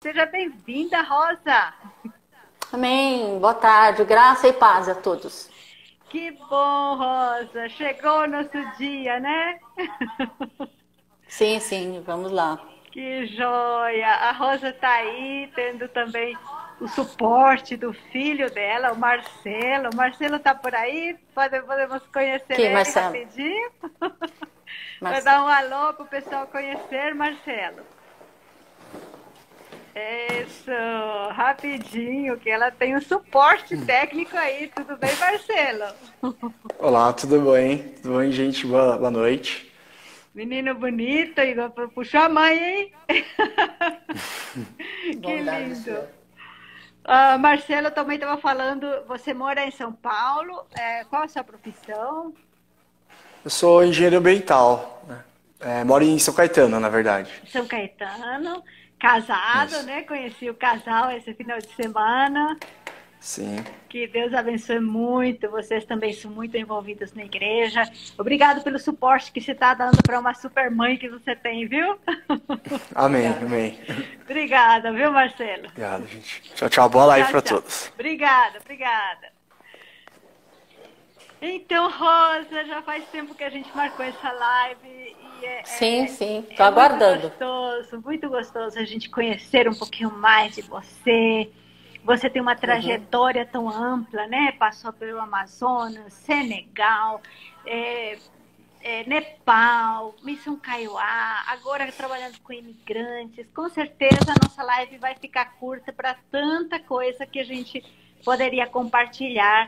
Seja bem-vinda, Rosa. Amém. Boa tarde. Graça e paz a todos. Que bom, Rosa. Chegou o nosso dia, né? Sim, sim. Vamos lá. Que joia. A Rosa está aí, tendo também o suporte do filho dela, o Marcelo. O Marcelo está por aí? Podemos conhecer que, ele Marcelo? rapidinho? Vai dar um alô para o pessoal conhecer, Marcelo. Isso, rapidinho, que ela tem um suporte técnico aí. Tudo bem, Marcelo? Olá, tudo bem? Tudo bem, gente? Boa, boa noite. Menino bonito, Igor, puxou a mãe, hein? que lindo. Uh, Marcelo também estava falando, você mora em São Paulo, é, qual a sua profissão? Eu sou engenheiro ambiental, né? é, moro em São Caetano, na verdade. São Caetano, casado, Isso. né? Conheci o casal esse final de semana. Sim. Que Deus abençoe muito. Vocês também são muito envolvidos na igreja. Obrigado pelo suporte que você está dando para uma super mãe que você tem, viu? Amém, amém. Obrigada, viu, Marcelo? Obrigado, gente. Tchau, tchau. Boa live para todos. Obrigada, obrigada. Então, Rosa, já faz tempo que a gente marcou essa live. E é, sim, sim, estou é aguardando. Muito gostoso, muito gostoso a gente conhecer um pouquinho mais de você. Você tem uma uhum. trajetória uhum. tão ampla, né? Passou pelo Amazonas, Senegal, é, é, Nepal, Missão Kaiowá, agora trabalhando com imigrantes. Com certeza a nossa live vai ficar curta para tanta coisa que a gente poderia compartilhar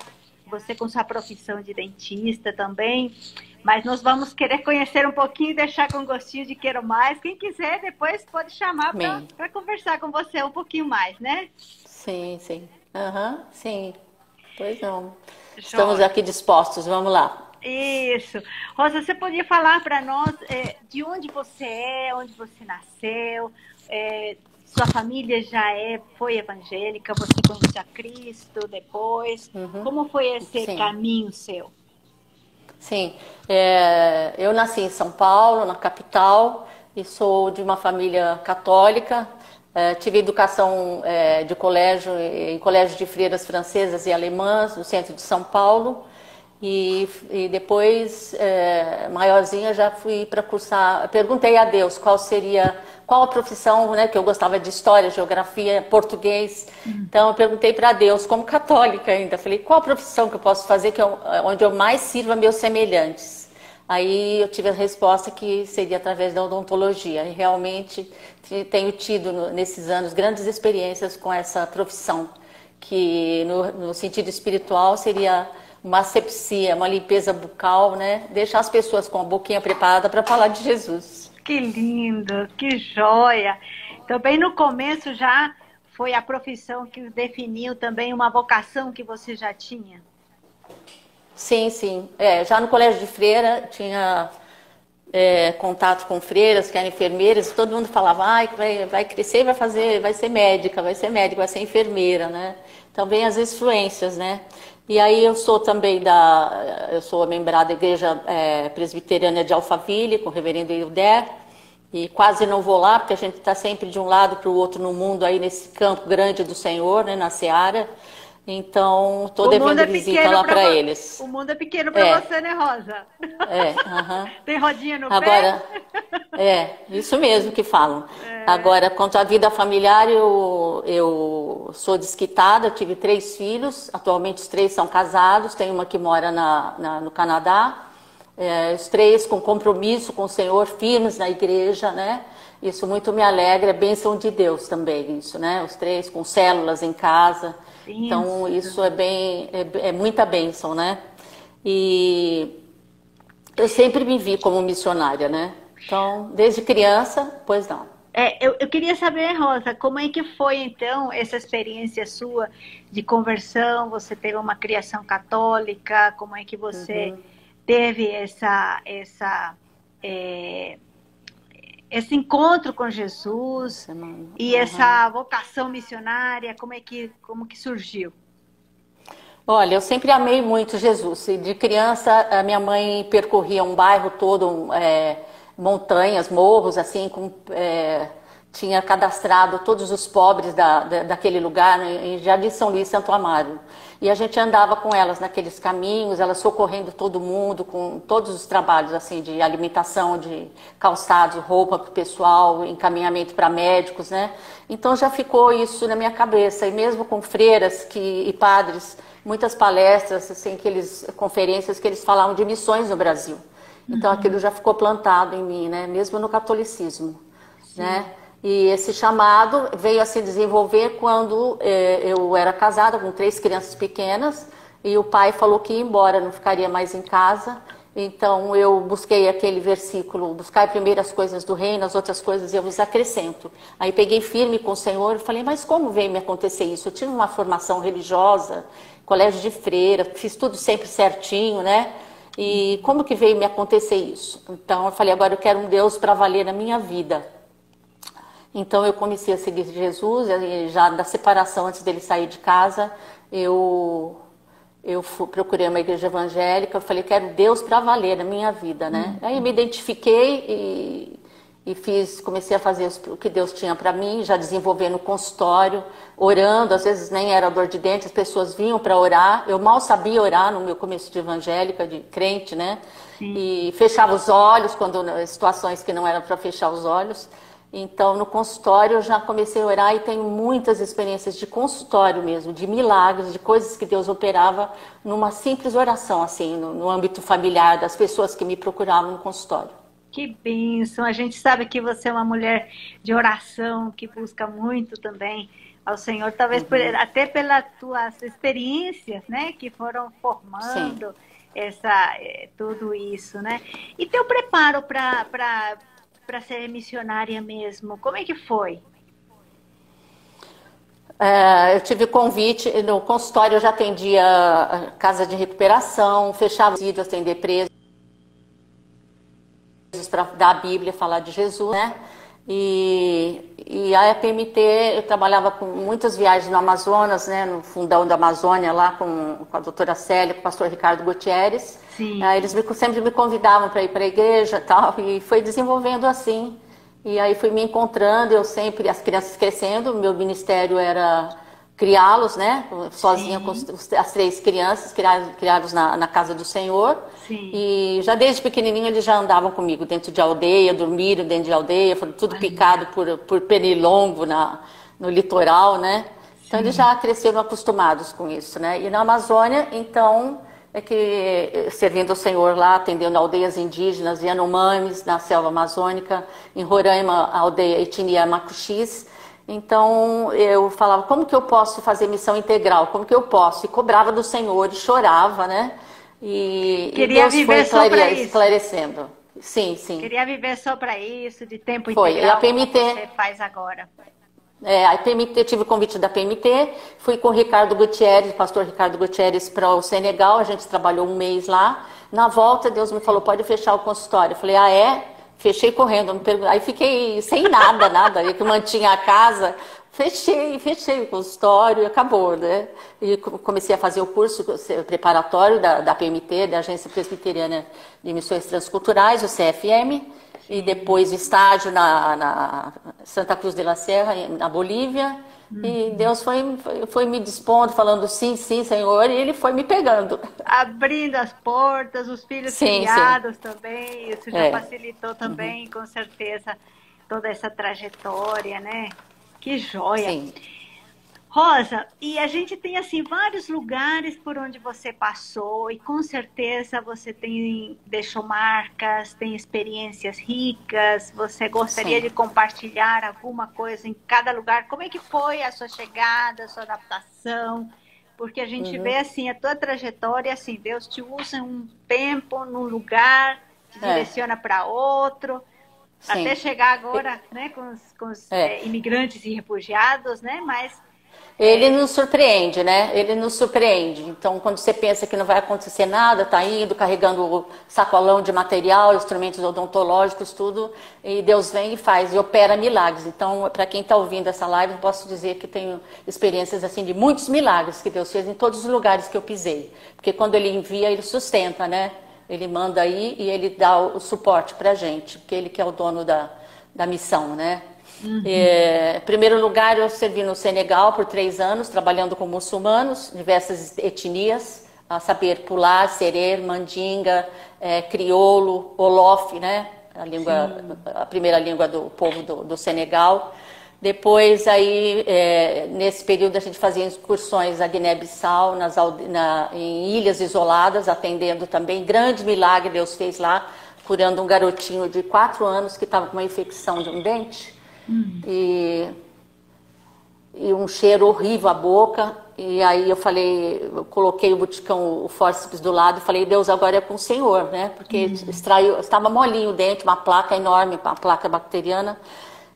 você com sua profissão de dentista também. Mas nós vamos querer conhecer um pouquinho e deixar com gostinho de quero mais. Quem quiser, depois pode chamar para conversar com você um pouquinho mais, né? Sim, sim. Aham, uhum, sim. Pois não. Estamos aqui dispostos, vamos lá. Isso. Rosa, você podia falar para nós é, de onde você é, onde você nasceu, é, sua família já é, foi evangélica, você conheceu a Cristo depois. Uhum. Como foi esse Sim. caminho seu? Sim, é, eu nasci em São Paulo, na capital, e sou de uma família católica. É, tive educação é, de colégio em colégio de freiras francesas e alemãs no centro de São Paulo. E, e depois, é, maiorzinha, já fui para cursar. Perguntei a Deus qual seria qual a profissão, né, que eu gostava de história, geografia, português. Então eu perguntei para Deus, como católica ainda, falei, qual a profissão que eu posso fazer que eu, onde eu mais sirva meus semelhantes? Aí eu tive a resposta que seria através da odontologia. E realmente tenho tido nesses anos grandes experiências com essa profissão, que no, no sentido espiritual seria uma asepsia, uma limpeza bucal, né? Deixar as pessoas com a boquinha preparada para falar de Jesus. Que lindo, que joia. Também no começo já foi a profissão que definiu também uma vocação que você já tinha? Sim, sim. É, já no colégio de freira tinha é, contato com freiras, que eram enfermeiras, todo mundo falava, ah, vai, vai crescer, vai fazer, vai ser médica, vai ser médica, vai ser enfermeira, né? Então vem as influências, né? E aí eu sou também da, eu sou membrada da Igreja é, Presbiteriana de Alphaville, com o reverendo Hilder, e quase não vou lá, porque a gente está sempre de um lado para o outro no mundo, aí nesse campo grande do Senhor, né, na Seara. Então, estou devendo é visita lá para eles. O mundo é pequeno para é. você, né, Rosa? É, uh -huh. Tem rodinha no Agora, pé? É, isso mesmo que falam. É. Agora, quanto à vida familiar, eu, eu sou desquitada, tive três filhos, atualmente os três são casados, tem uma que mora na, na no Canadá, é, os três com compromisso com o Senhor, firmes na igreja, né? Isso muito me alegra, é bênção de Deus também, isso, né? Os três com células em casa. Isso. Então, isso é bem, é, é muita bênção, né? E eu sempre me vi como missionária, né? Então, desde criança, pois não. É, eu, eu, queria saber, Rosa, como é que foi então essa experiência sua de conversão? Você teve uma criação católica? Como é que você uhum teve essa, essa, é, esse encontro com Jesus e essa vocação missionária, como é que, como que surgiu? Olha, eu sempre amei muito Jesus. De criança, a minha mãe percorria um bairro todo, é, montanhas, morros, assim, com é, tinha cadastrado todos os pobres da, da, daquele lugar, né, em Jardim São Luís, Santo Amaro. E a gente andava com elas naqueles caminhos, elas socorrendo todo mundo, com todos os trabalhos assim de alimentação, de calçados, roupa para o pessoal, encaminhamento para médicos, né? Então já ficou isso na minha cabeça. E mesmo com freiras que, e padres, muitas palestras, assim, que eles, conferências que eles falavam de missões no Brasil. Então uhum. aquilo já ficou plantado em mim, né? Mesmo no catolicismo, Sim. né? E esse chamado veio a se desenvolver quando eh, eu era casada com três crianças pequenas e o pai falou que ia embora, não ficaria mais em casa. Então eu busquei aquele versículo, buscar primeiro as coisas do reino, as outras coisas eu vos acrescento. Aí peguei firme com o Senhor e falei, mas como veio me acontecer isso? Eu tive uma formação religiosa, colégio de freira, fiz tudo sempre certinho, né? E como que veio me acontecer isso? Então eu falei, agora eu quero um Deus para valer na minha vida. Então eu comecei a seguir Jesus, já da separação antes dele sair de casa, eu eu fui, procurei uma igreja evangélica, eu falei, quero Deus para valer na minha vida, né? Uhum. Aí me identifiquei e, e, fiz, comecei a fazer o que Deus tinha para mim, já desenvolvendo consultório, orando, às vezes nem era dor de dente, as pessoas vinham para orar, eu mal sabia orar no meu começo de evangélica, de crente, né? Sim. E fechava os olhos quando situações que não eram para fechar os olhos. Então, no consultório, eu já comecei a orar e tenho muitas experiências de consultório mesmo, de milagres, de coisas que Deus operava numa simples oração, assim, no, no âmbito familiar das pessoas que me procuravam no consultório. Que bênção! A gente sabe que você é uma mulher de oração, que busca muito também ao Senhor, talvez uhum. por, até pelas tuas experiências, né, que foram formando Sim. essa eh, tudo isso, né? E teu preparo para para ser missionária mesmo? Como é que foi? É, eu tive convite, no consultório eu já atendia casa de recuperação, fechava vídeos, atender presos para dar a Bíblia, falar de Jesus, né? E, e a EPMT, eu trabalhava com muitas viagens no Amazonas, né, no fundão da Amazônia, lá com, com a doutora Célia, com o pastor Ricardo Gutierrez. Sim. Aí eles me, sempre me convidavam para ir para a igreja e tal, e foi desenvolvendo assim. E aí fui me encontrando, eu sempre, as crianças crescendo, meu ministério era criá-los, né? Sozinha Sim. com as três crianças, criados na, na, casa do Senhor. Sim. E já desde pequenininho eles já andavam comigo dentro de aldeia, dormiram dentro de aldeia, foram tudo picado por, por pernilongo na, no litoral, né? Então eles já cresceram acostumados com isso, né? E na Amazônia, então, é que servindo o Senhor lá, atendendo aldeias indígenas, Yanomamis, na selva amazônica, em Roraima, a aldeia etnia Macuxis, então eu falava, como que eu posso fazer missão integral? Como que eu posso? E cobrava do Senhor e chorava, né? E, Queria e Deus viver foi esclare... esclarecendo. Sim, sim. Queria viver só para isso, de tempo foi. integral, a PMT, você faz agora. É, a PMT, tive o convite da PMT, fui com o Ricardo Gutierrez, pastor Ricardo Gutierrez, para o Senegal, a gente trabalhou um mês lá. Na volta, Deus me falou, pode fechar o consultório. Eu falei, ah, é? Fechei correndo, aí fiquei sem nada, nada, que mantinha a casa, fechei, fechei o consultório e acabou, né? E comecei a fazer o curso preparatório da, da PMT, da Agência Presbiteriana de Missões Transculturais, o CFM, e depois estágio na, na Santa Cruz de la Serra, na Bolívia, e Deus foi, foi, foi, me dispondo, falando sim, sim, Senhor, e Ele foi me pegando. Abrindo as portas, os filhos sim, criados sim. também, isso já é. facilitou também, uhum. com certeza, toda essa trajetória, né? Que joia! Sim. Rosa, e a gente tem assim vários lugares por onde você passou e com certeza você tem deixou marcas, tem experiências ricas. Você gostaria Sim. de compartilhar alguma coisa em cada lugar? Como é que foi a sua chegada, a sua adaptação? Porque a gente uhum. vê assim a tua trajetória, assim Deus te usa um tempo, num lugar, te é. direciona para outro. Sim. Até chegar agora, né, com os, com os é. É, imigrantes e refugiados, né? Mas ele nos surpreende, né? Ele nos surpreende. Então, quando você pensa que não vai acontecer nada, tá indo carregando sacolão de material, instrumentos odontológicos, tudo, e Deus vem e faz e opera milagres. Então, para quem está ouvindo essa live, posso dizer que tenho experiências assim de muitos milagres que Deus fez em todos os lugares que eu pisei. Porque quando Ele envia, Ele sustenta, né? Ele manda aí e Ele dá o suporte para a gente, porque Ele que é o dono da, da missão, né? Uhum. É, em primeiro lugar, eu servi no Senegal por três anos, trabalhando com muçulmanos, diversas etnias, a saber pular, serer, mandinga, é, crioulo, olof, né? A, língua, a primeira língua do povo do, do Senegal. Depois, aí, é, nesse período, a gente fazia excursões a Guiné-Bissau, na, em ilhas isoladas, atendendo também. Grande milagre Deus fez lá, curando um garotinho de quatro anos que estava com uma infecção de um dente. Uhum. E, e um cheiro horrível à boca. E aí eu falei, eu coloquei o buticão, o fórceps do lado e falei, Deus, agora é com o Senhor, né? Porque uhum. extraiu, estava molinho o dente, uma placa enorme, uma placa bacteriana.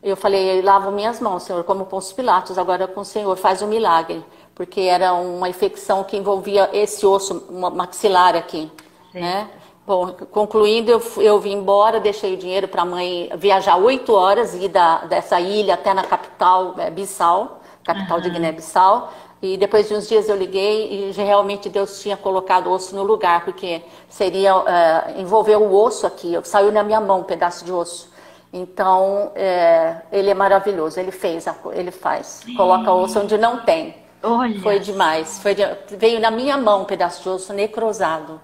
Eu falei, lavo minhas mãos, Senhor, como Pôncio Pilatos, agora com o Senhor, faz um milagre. Porque era uma infecção que envolvia esse osso maxilar aqui, Sim. né? Bom, concluindo, eu, eu vim embora, deixei o dinheiro para a mãe viajar oito horas, ir da, dessa ilha até na capital, é, Bissau, capital uhum. de Guiné-Bissau. E depois de uns dias eu liguei e realmente Deus tinha colocado o osso no lugar, porque seria uh, envolver o osso aqui. Saiu na minha mão um pedaço de osso. Então, é, ele é maravilhoso, ele fez, ele faz. Coloca osso onde não tem. Olha. Foi demais. Foi de, veio na minha mão um pedaço de osso necrosado,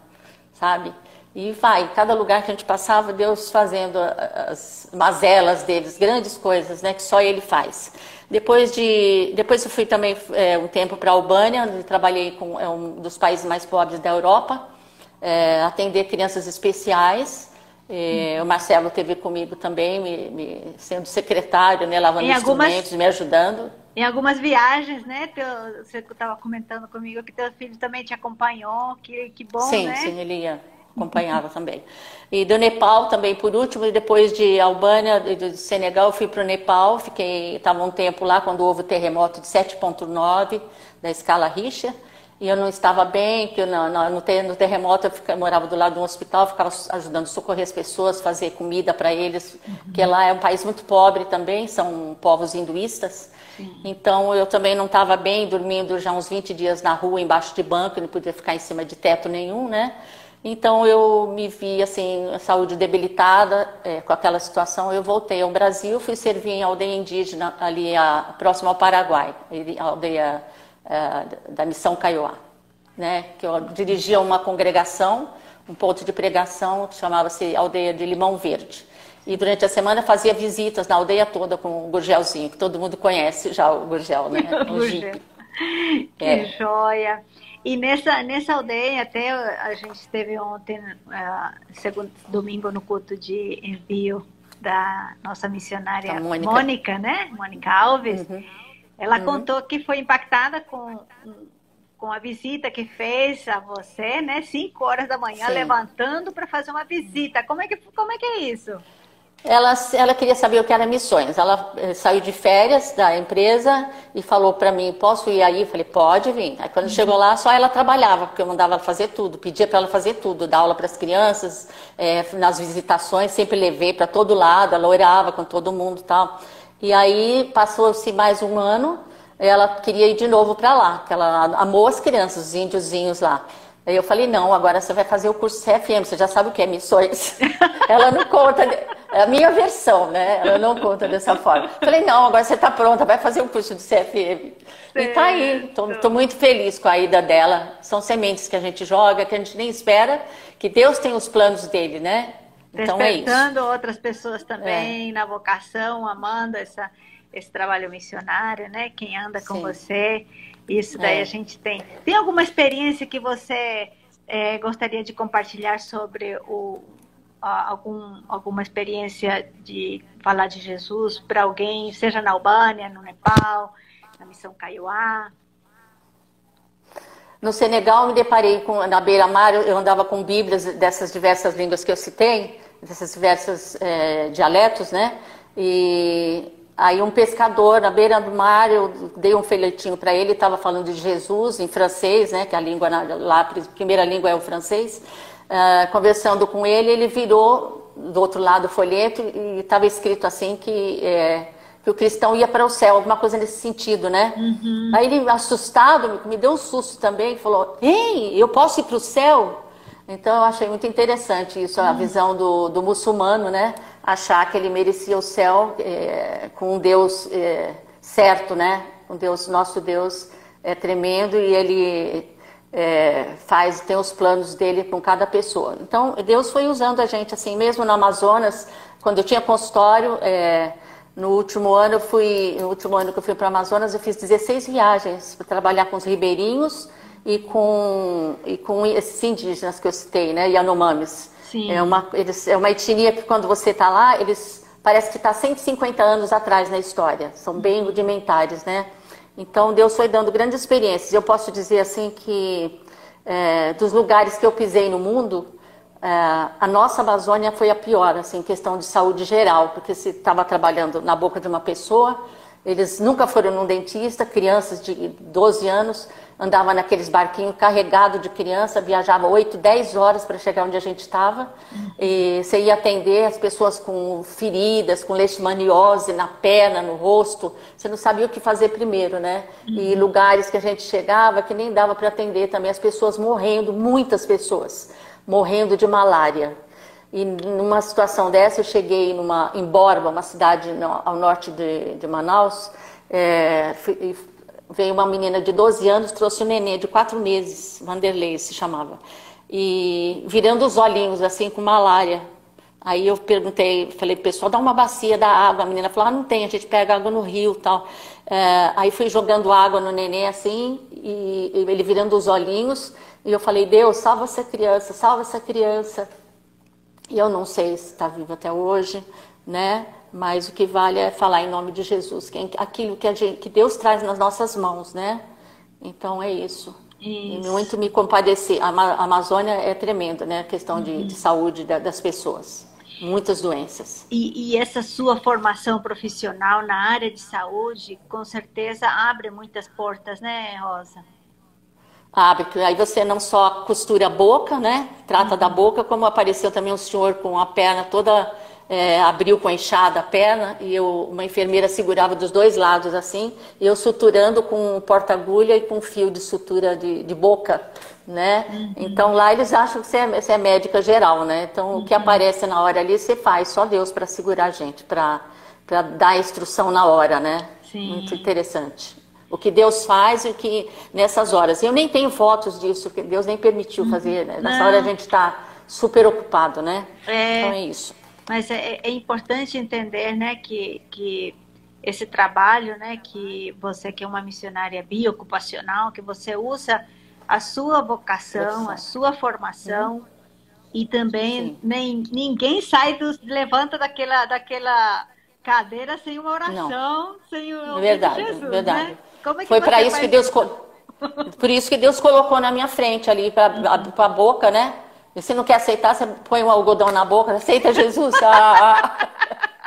sabe? E vai, cada lugar que a gente passava, Deus fazendo as mazelas deles, grandes coisas, né, que só Ele faz. Depois de, depois eu fui também é, um tempo para a Albânia, onde trabalhei com é um dos países mais pobres da Europa, é, atender crianças especiais. É, o Marcelo teve comigo também, me, me, sendo secretário, né, lavando em instrumentos, algumas, me ajudando. Em algumas viagens, né? Teu, você estava comentando comigo que teu filho também te acompanhou, que, que bom, sim, né? Sim, ele ia, acompanhava também. E do Nepal também, por último, e depois de Albânia, do Senegal, eu fui para o Nepal, fiquei, estava um tempo lá quando houve o terremoto de 7.9 da escala Richter e eu não estava bem, que no, no, no terremoto eu, ficava, eu, morava do lado de um hospital, ficava ajudando a socorrer as pessoas, fazer comida para eles, uhum. porque lá é um país muito pobre também, são povos hinduístas. Sim. Então eu também não estava bem, dormindo já uns 20 dias na rua, embaixo de banco, não podia ficar em cima de teto nenhum, né? Então eu me vi assim, saúde debilitada é, com aquela situação. Eu voltei ao Brasil, fui servir em aldeia indígena ali a, próximo ao Paraguai, a aldeia é, da missão Kaiowá, né? que eu dirigia uma congregação, um ponto de pregação que chamava-se Aldeia de Limão Verde. E durante a semana fazia visitas na aldeia toda com o Gurgelzinho, que todo mundo conhece já o Gurgel, né? O Jeep. Que é. joia! E nessa, nessa aldeia, até a gente esteve ontem, uh, segundo domingo, no culto de envio da nossa missionária Mônica. Mônica. né? Mônica Alves. Uhum. Ela uhum. contou que foi impactada com, com a visita que fez a você, né? Cinco horas da manhã, Sim. levantando para fazer uma visita. Como é, que, como é que é isso? Ela, ela queria saber o que era missões. Ela eh, saiu de férias da empresa e falou para mim: posso ir aí? Eu falei: pode vir. Aí quando uhum. chegou lá, só ela trabalhava, porque eu mandava ela fazer tudo, pedia para ela fazer tudo, dar aula para as crianças, é, nas visitações, sempre levei para todo lado, ela orava com todo mundo e tal. E aí passou-se mais um ano, ela queria ir de novo para lá, que ela amou as crianças, os índiozinhos lá. Aí eu falei, não, agora você vai fazer o curso CFM, você já sabe o que é missões. ela não conta, é a minha versão, né? Ela não conta dessa forma. Falei, não, agora você está pronta, vai fazer o curso de CFM. E tá aí, estou muito feliz com a ida dela. São sementes que a gente joga, que a gente nem espera, que Deus tem os planos dele, né? Então é Despertando é outras pessoas também é. na vocação, amando essa, esse trabalho missionário, né? Quem anda com Sim. você, isso daí é. a gente tem. Tem alguma experiência que você é, gostaria de compartilhar sobre o, algum, alguma experiência de falar de Jesus para alguém, seja na Albânia, no Nepal, na missão Kaiowá? No Senegal, me deparei com, na beira-mar, eu andava com bíblias dessas diversas línguas que eu citei, desses diversos é, dialetos, né? E aí um pescador na beira do mar, eu dei um folhetinho para ele, estava falando de Jesus em francês, né? Que a língua lá, a primeira língua é o francês. Uh, conversando com ele, ele virou do outro lado do folheto e estava escrito assim que é, que o cristão ia para o céu, alguma coisa nesse sentido, né? Uhum. Aí ele, assustado, me deu um susto também, falou: Ei, eu posso ir para o céu? Então eu achei muito interessante isso, a uhum. visão do, do muçulmano, né? Achar que ele merecia o céu é, com um Deus é, certo, né? Um Deus, nosso Deus é tremendo e ele é, faz, tem os planos dele com cada pessoa. Então, Deus foi usando a gente assim, mesmo no Amazonas, quando eu tinha consultório, é, no último ano eu fui, no último ano que eu fui para o Amazonas, eu fiz 16 viagens para trabalhar com os ribeirinhos e com, e com esses indígenas que eu citei, né, Yanomamis. Sim. É uma, eles, é uma etnia que quando você está lá, eles parece que está 150 anos atrás na história. São bem rudimentares, né? Então Deus foi dando grandes experiências. Eu posso dizer assim que é, dos lugares que eu pisei no mundo, é, a nossa Amazônia foi a pior, assim, questão de saúde geral, porque se estava trabalhando na boca de uma pessoa, eles nunca foram num dentista, crianças de 12 anos, andava naqueles barquinhos carregado de criança, viajava 8, 10 horas para chegar onde a gente estava. E você ia atender as pessoas com feridas, com leishmaniose na perna, no rosto. Você não sabia o que fazer primeiro, né? E uhum. lugares que a gente chegava que nem dava para atender também as pessoas morrendo, muitas pessoas morrendo de malária. E numa situação dessa, eu cheguei numa, em Borba, uma cidade no, ao norte de, de Manaus, é, fui, veio uma menina de 12 anos, trouxe um nenê de 4 meses, Vanderlei se chamava, e virando os olhinhos assim com malária. Aí eu perguntei, falei, pessoal, dá uma bacia da água. A menina falou, ah, não tem, a gente pega água no rio tal. É, aí fui jogando água no nenê assim, e, e ele virando os olhinhos, e eu falei, Deus, salva essa criança, salva essa criança. E eu não sei se está vivo até hoje, né? Mas o que vale é falar em nome de Jesus, que é aquilo que, gente, que Deus traz nas nossas mãos, né? Então é isso. isso. E muito me compadecer. A Amazônia é tremenda, né? A questão uhum. de, de, saúde das pessoas. Muitas doenças. E, e essa sua formação profissional na área de saúde, com certeza abre muitas portas, né, Rosa? abre, aí você não só costura a boca, né? Trata uhum. da boca, como apareceu também um senhor com a perna toda é, abriu com a enxada a perna e eu, uma enfermeira segurava dos dois lados assim, e eu suturando com um porta-agulha e com fio de sutura de, de boca, né? Uhum. Então lá eles acham que você é, você é, médica geral, né? Então uhum. o que uhum. aparece na hora ali você faz, só Deus para segurar a gente, para dar a instrução na hora, né? Sim. Muito interessante. O que Deus faz e o que nessas horas. Eu nem tenho fotos disso, porque Deus nem permitiu uhum. fazer. Né? Nessa Não. hora a gente está super ocupado, né? É. Então é isso. Mas é, é, importante entender, né, que, que esse trabalho, né, que você que é uma missionária biocupacional, que você usa a sua vocação, a sua formação uhum. e também nem, ninguém sai do, levanta daquela daquela cadeira sem uma oração, Não. sem o verdade, Jesus, verdade. Né? É Foi para isso que Deus por isso que Deus colocou na minha frente ali para a boca, né? E se não quer aceitar, você põe um algodão na boca, aceita Jesus. Ah, ah.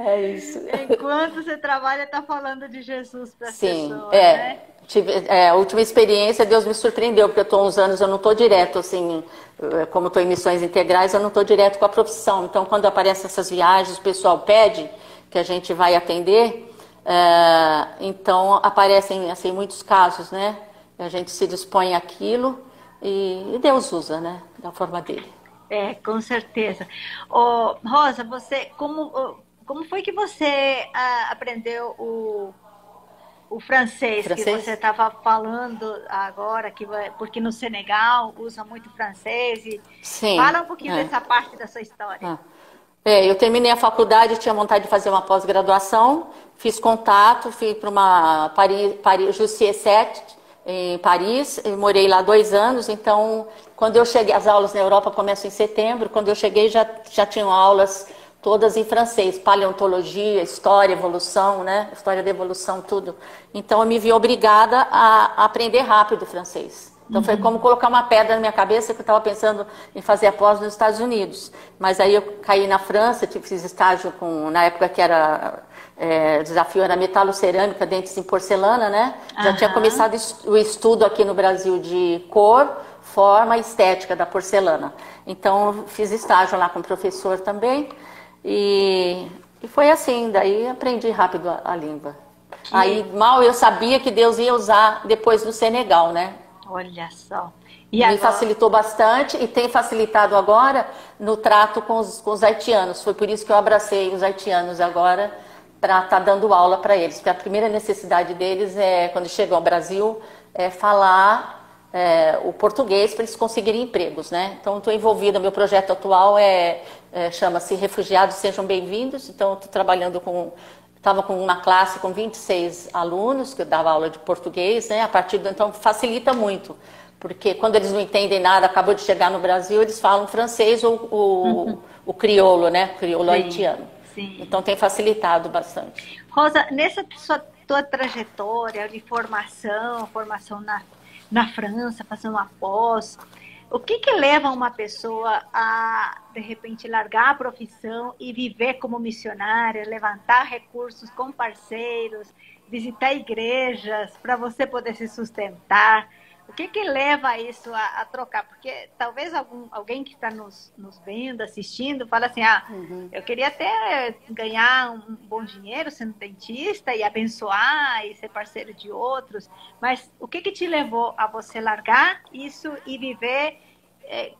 É isso. Enquanto você trabalha, está falando de Jesus para as pessoas, é. né? Tive, é, a última experiência, Deus me surpreendeu, porque eu estou uns anos, eu não estou direto, assim, eh, como estou em missões integrais, eu não estou direto com a profissão. Então, quando aparecem essas viagens, o pessoal pede que a gente vai atender, é, então aparecem, assim, muitos casos, né? A gente se dispõe àquilo e, Deus usa, né? Da forma dele. É, com certeza. Oh, Rosa, você, como, como foi que você ah, aprendeu o, o francês, francês? que você estava falando agora, que, porque no Senegal usa muito francês. E Sim. Fala um pouquinho é. dessa parte da sua história. Ah. É, eu terminei a faculdade, tinha vontade de fazer uma pós-graduação, fiz contato, fui para uma Paris, Paris Jussier 7, em Paris, eu morei lá dois anos, então quando eu cheguei, as aulas na Europa começam em setembro, quando eu cheguei já, já tinham aulas todas em francês, paleontologia, história, evolução, né? História da evolução, tudo. Então eu me vi obrigada a aprender rápido francês. Então foi uhum. como colocar uma pedra na minha cabeça que eu estava pensando em fazer a pós nos Estados Unidos. Mas aí eu caí na França, fiz estágio com, na época que era é, desafio era metalocerâmica, dentes em porcelana, né? Já tinha começado o estudo aqui no Brasil de cor, forma e estética da porcelana. Então fiz estágio lá com o professor também e, e foi assim, daí aprendi rápido a, a língua. Aí mal eu sabia que Deus ia usar depois do Senegal, né? Olha só. E Me agora... facilitou bastante e tem facilitado agora no trato com os, com os haitianos. Foi por isso que eu abracei os haitianos agora para estar tá dando aula para eles. Porque a primeira necessidade deles é, quando chegam ao Brasil, é falar é, o português para eles conseguirem empregos, né? Então, estou envolvida, meu projeto atual é, é chama-se Refugiados Sejam Bem-vindos. Então, estou trabalhando com estava com uma classe com 26 alunos, que eu dava aula de português, né? A partir do então facilita muito, porque quando eles não entendem nada, acabou de chegar no Brasil, eles falam francês ou o, uhum. o crioulo, né? Crioulo sim, haitiano. Sim. Então tem facilitado bastante. Rosa, nessa sua tua trajetória de formação, formação na, na França, fazendo uma pós, o que, que leva uma pessoa a, de repente, largar a profissão e viver como missionária, levantar recursos com parceiros, visitar igrejas para você poder se sustentar? O que, que leva isso a, a trocar? Porque talvez algum, alguém que está nos, nos vendo, assistindo, fala assim: ah, uhum. eu queria até ganhar um bom dinheiro sendo dentista e abençoar e ser parceiro de outros, mas o que, que te levou a você largar isso e viver é,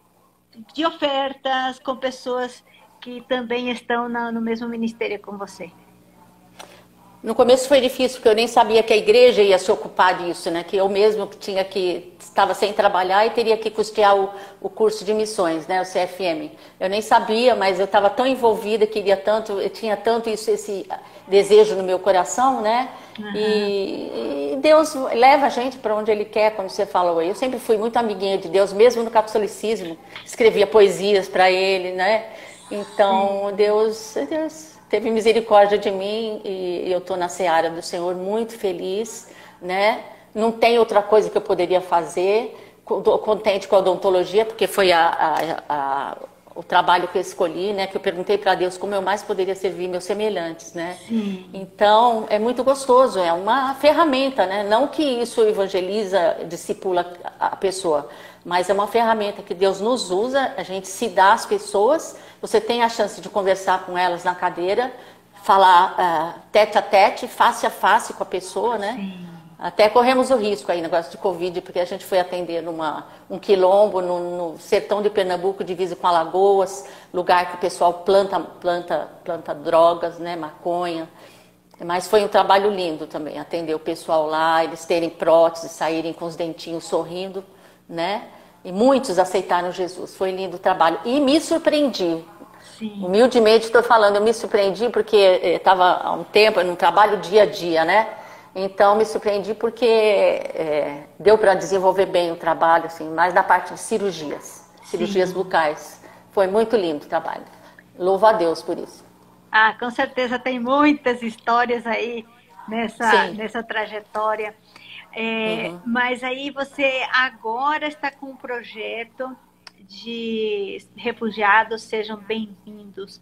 de ofertas com pessoas que também estão na, no mesmo ministério com você? No começo foi difícil, porque eu nem sabia que a igreja ia se ocupar disso, né? Que eu mesmo tinha que estava sem trabalhar e teria que custear o, o curso de missões, né? O CFM. Eu nem sabia, mas eu estava tão envolvida, queria tanto, eu tinha tanto isso, esse desejo no meu coração, né? Uhum. E, e, Deus leva a gente para onde Ele quer, como você falou. Eu sempre fui muito amiguinha de Deus, mesmo no catolicismo, escrevia poesias para Ele, né? Então Deus, Deus teve misericórdia de mim e eu estou na seara do Senhor muito feliz, né? Não tem outra coisa que eu poderia fazer. Contente com a odontologia, porque foi a, a, a, o trabalho que eu escolhi, né? Que eu perguntei para Deus como eu mais poderia servir meus semelhantes, né? Sim. Então é muito gostoso, é uma ferramenta, né? Não que isso evangeliza, discipula a pessoa, mas é uma ferramenta que Deus nos usa, a gente se dá às pessoas você tem a chance de conversar com elas na cadeira, falar uh, tete a tete, face a face com a pessoa, né? Sim. Até corremos o risco aí, negócio de Covid, porque a gente foi atender numa, um quilombo no, no sertão de Pernambuco, divisa com Alagoas, lugar que o pessoal planta, planta, planta drogas, né, maconha. Mas foi um trabalho lindo também, atender o pessoal lá, eles terem prótese, saírem com os dentinhos sorrindo, né? E muitos aceitaram Jesus. Foi lindo o trabalho. E me surpreendi. Sim. Humildemente estou falando, eu me surpreendi porque estava eh, há um tempo no trabalho dia a dia, né? Então me surpreendi porque é, deu para desenvolver bem o trabalho, assim, mais na parte de cirurgias, cirurgias Sim. bucais. Foi muito lindo o trabalho. Louvo a Deus por isso. Ah, com certeza tem muitas histórias aí nessa, nessa trajetória. É, uhum. Mas aí você agora está com um projeto de refugiados sejam bem-vindos.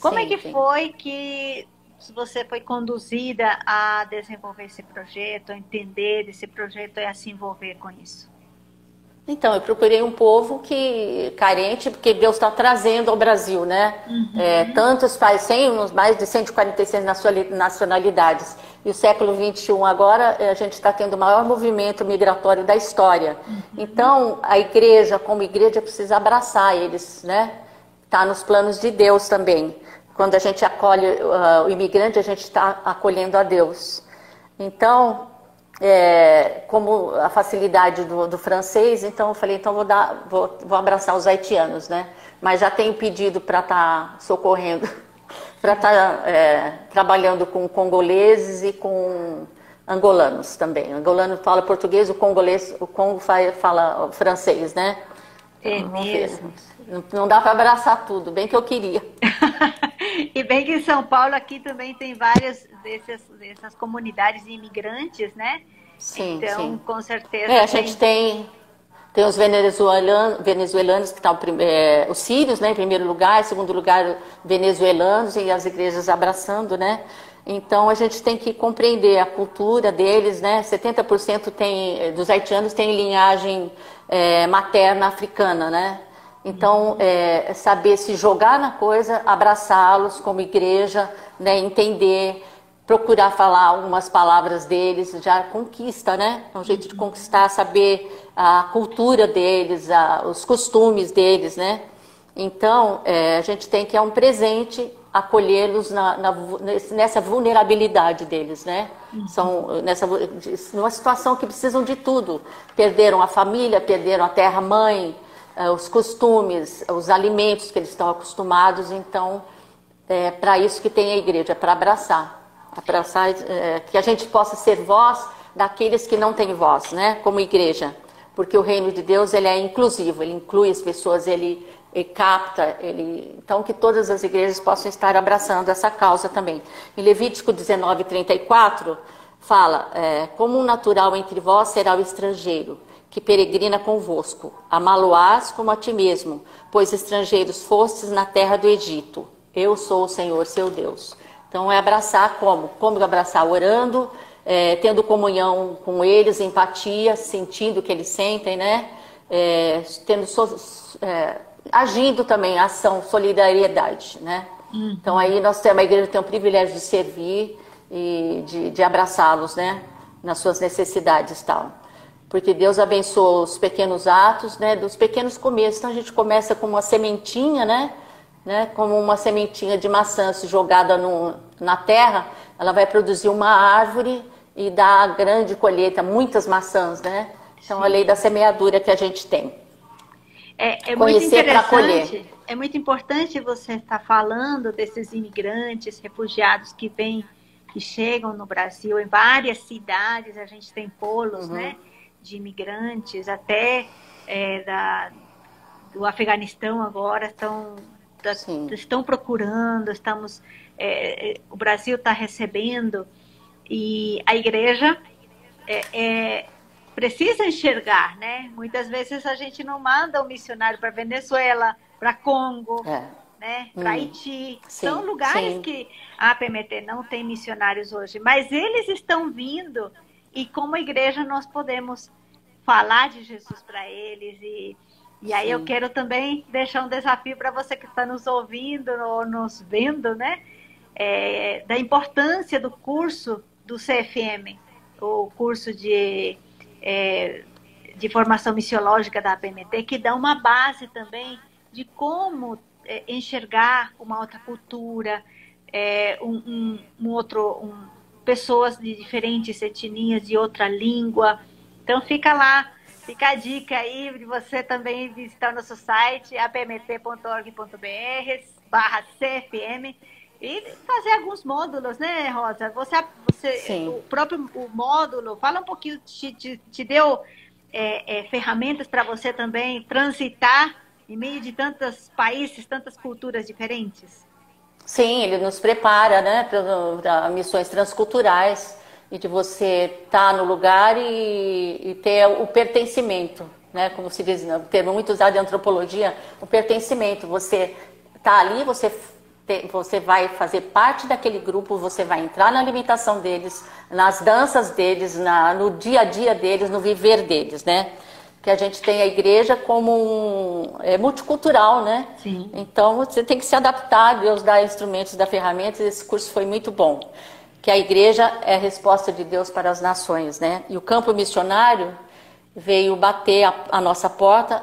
Como sim, é que sim. foi que você foi conduzida a desenvolver esse projeto, a entender esse projeto e a se envolver com isso? Então, eu procurei um povo que carente, porque Deus está trazendo ao Brasil, né? Uhum. É, tantos países, tem mais de 146 nacionalidades. E o século 21 agora, é, a gente está tendo o maior movimento migratório da história. Uhum. Então, a igreja, como igreja, precisa abraçar eles, né? Está nos planos de Deus também. Quando a gente acolhe uh, o imigrante, a gente está acolhendo a Deus. Então, é, como a facilidade do, do, francês, então eu falei, então vou, dar, vou, vou abraçar os haitianos, né? Mas já tenho pedido para estar tá socorrendo, para estar tá, é, trabalhando com congoleses e com angolanos também. O angolano fala português, o congolês, o Congo fala francês, né? É mesmo. Não, dá para abraçar tudo, bem que eu queria. e bem que em São Paulo aqui também tem várias dessas, dessas comunidades imigrantes, né? Sim, então, sim. com certeza. É, a gente tem, tem os venezuelanos, venezuelanos que estão, é, os sírios, né, em primeiro lugar, em segundo lugar, venezuelanos e as igrejas abraçando, né? Então a gente tem que compreender a cultura deles, né? 70% tem, dos haitianos têm linhagem é, materna africana, né? Então, é, saber se jogar na coisa, abraçá-los como igreja, né, entender procurar falar algumas palavras deles, já conquista, né? É um jeito de conquistar, saber a cultura deles, a, os costumes deles, né? Então, é, a gente tem que é um presente acolhê-los nessa vulnerabilidade deles, né? Uhum. São nessa numa situação que precisam de tudo. Perderam a família, perderam a terra mãe, os costumes, os alimentos que eles estão acostumados. Então, é para isso que tem a igreja, para abraçar, abraçar, é, que a gente possa ser voz daqueles que não têm voz, né? Como igreja, porque o reino de Deus ele é inclusivo, ele inclui as pessoas, ele ele capta, ele, então que todas as igrejas possam estar abraçando essa causa também. Em Levítico 19, 34, fala, é, como um natural entre vós será o estrangeiro, que peregrina convosco, amá-lo-ás como a ti mesmo, pois estrangeiros fostes na terra do Egito. Eu sou o Senhor, seu Deus. Então é abraçar como? Como abraçar? Orando, é, tendo comunhão com eles, empatia, sentindo o que eles sentem, né? É, tendo é, agindo também ação, solidariedade, né? Uhum. Então aí nós temos, a igreja tem o privilégio de servir e de, de abraçá-los, né? Nas suas necessidades tal. Porque Deus abençoa os pequenos atos, né? Dos pequenos começos. Então a gente começa com uma sementinha, né? né? Como uma sementinha de maçã se jogada no, na terra, ela vai produzir uma árvore e dar grande colheita, muitas maçãs, né? Então a lei da semeadura que a gente tem. É, é muito interessante. É muito importante você estar falando desses imigrantes, refugiados que vêm, que chegam no Brasil em várias cidades. A gente tem polos, uhum. né, de imigrantes, até é, da, do Afeganistão agora estão estão procurando. Estamos, é, é o Brasil está recebendo e a igreja é, é precisa enxergar, né? Muitas vezes a gente não manda um missionário para Venezuela, para Congo, é. né? Para hum. Haiti. Sim, São lugares sim. que a PMT não tem missionários hoje, mas eles estão vindo e como igreja nós podemos falar de Jesus para eles e e aí sim. eu quero também deixar um desafio para você que está nos ouvindo ou nos vendo, né? É, da importância do curso do CFM, o curso de é, de formação missiológica da APMT, que dá uma base também de como é, enxergar uma outra cultura, é, um, um, um, outro, um, pessoas de diferentes etnias, de outra língua. Então fica lá, fica a dica aí de você também visitar o nosso site, apmt.org.br barra CFM e fazer alguns módulos, né, Rosa? Você, você o próprio o módulo, fala um pouquinho, te, te, te deu é, é, ferramentas para você também transitar em meio de tantos países, tantas culturas diferentes? Sim, ele nos prepara, né, para missões transculturais e de você estar tá no lugar e, e, ter o pertencimento, né, como se diz, o termo muito usado em antropologia, o pertencimento. Você está ali, você você vai fazer parte daquele grupo, você vai entrar na alimentação deles, nas danças deles, na, no dia a dia deles, no viver deles, né? Que a gente tem a igreja como um, é multicultural, né? Sim. Então você tem que se adaptar, Deus dá instrumentos, dá ferramentas. Esse curso foi muito bom. Que a igreja é a resposta de Deus para as nações, né? E o campo missionário veio bater a, a nossa porta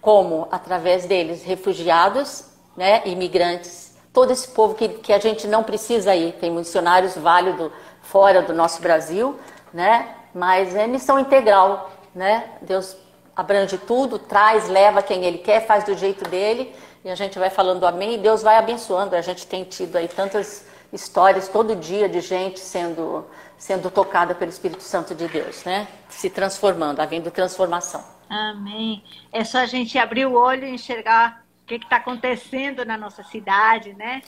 como através deles refugiados, né? Imigrantes todo esse povo que, que a gente não precisa ir. Tem missionários válidos fora do nosso Brasil, né? Mas é missão integral, né? Deus abrange tudo, traz, leva quem Ele quer, faz do jeito dele e a gente vai falando amém e Deus vai abençoando. A gente tem tido aí tantas histórias todo dia de gente sendo sendo tocada pelo Espírito Santo de Deus, né? Se transformando, havendo transformação. Amém. É só a gente abrir o olho e enxergar o que está acontecendo na nossa cidade, né?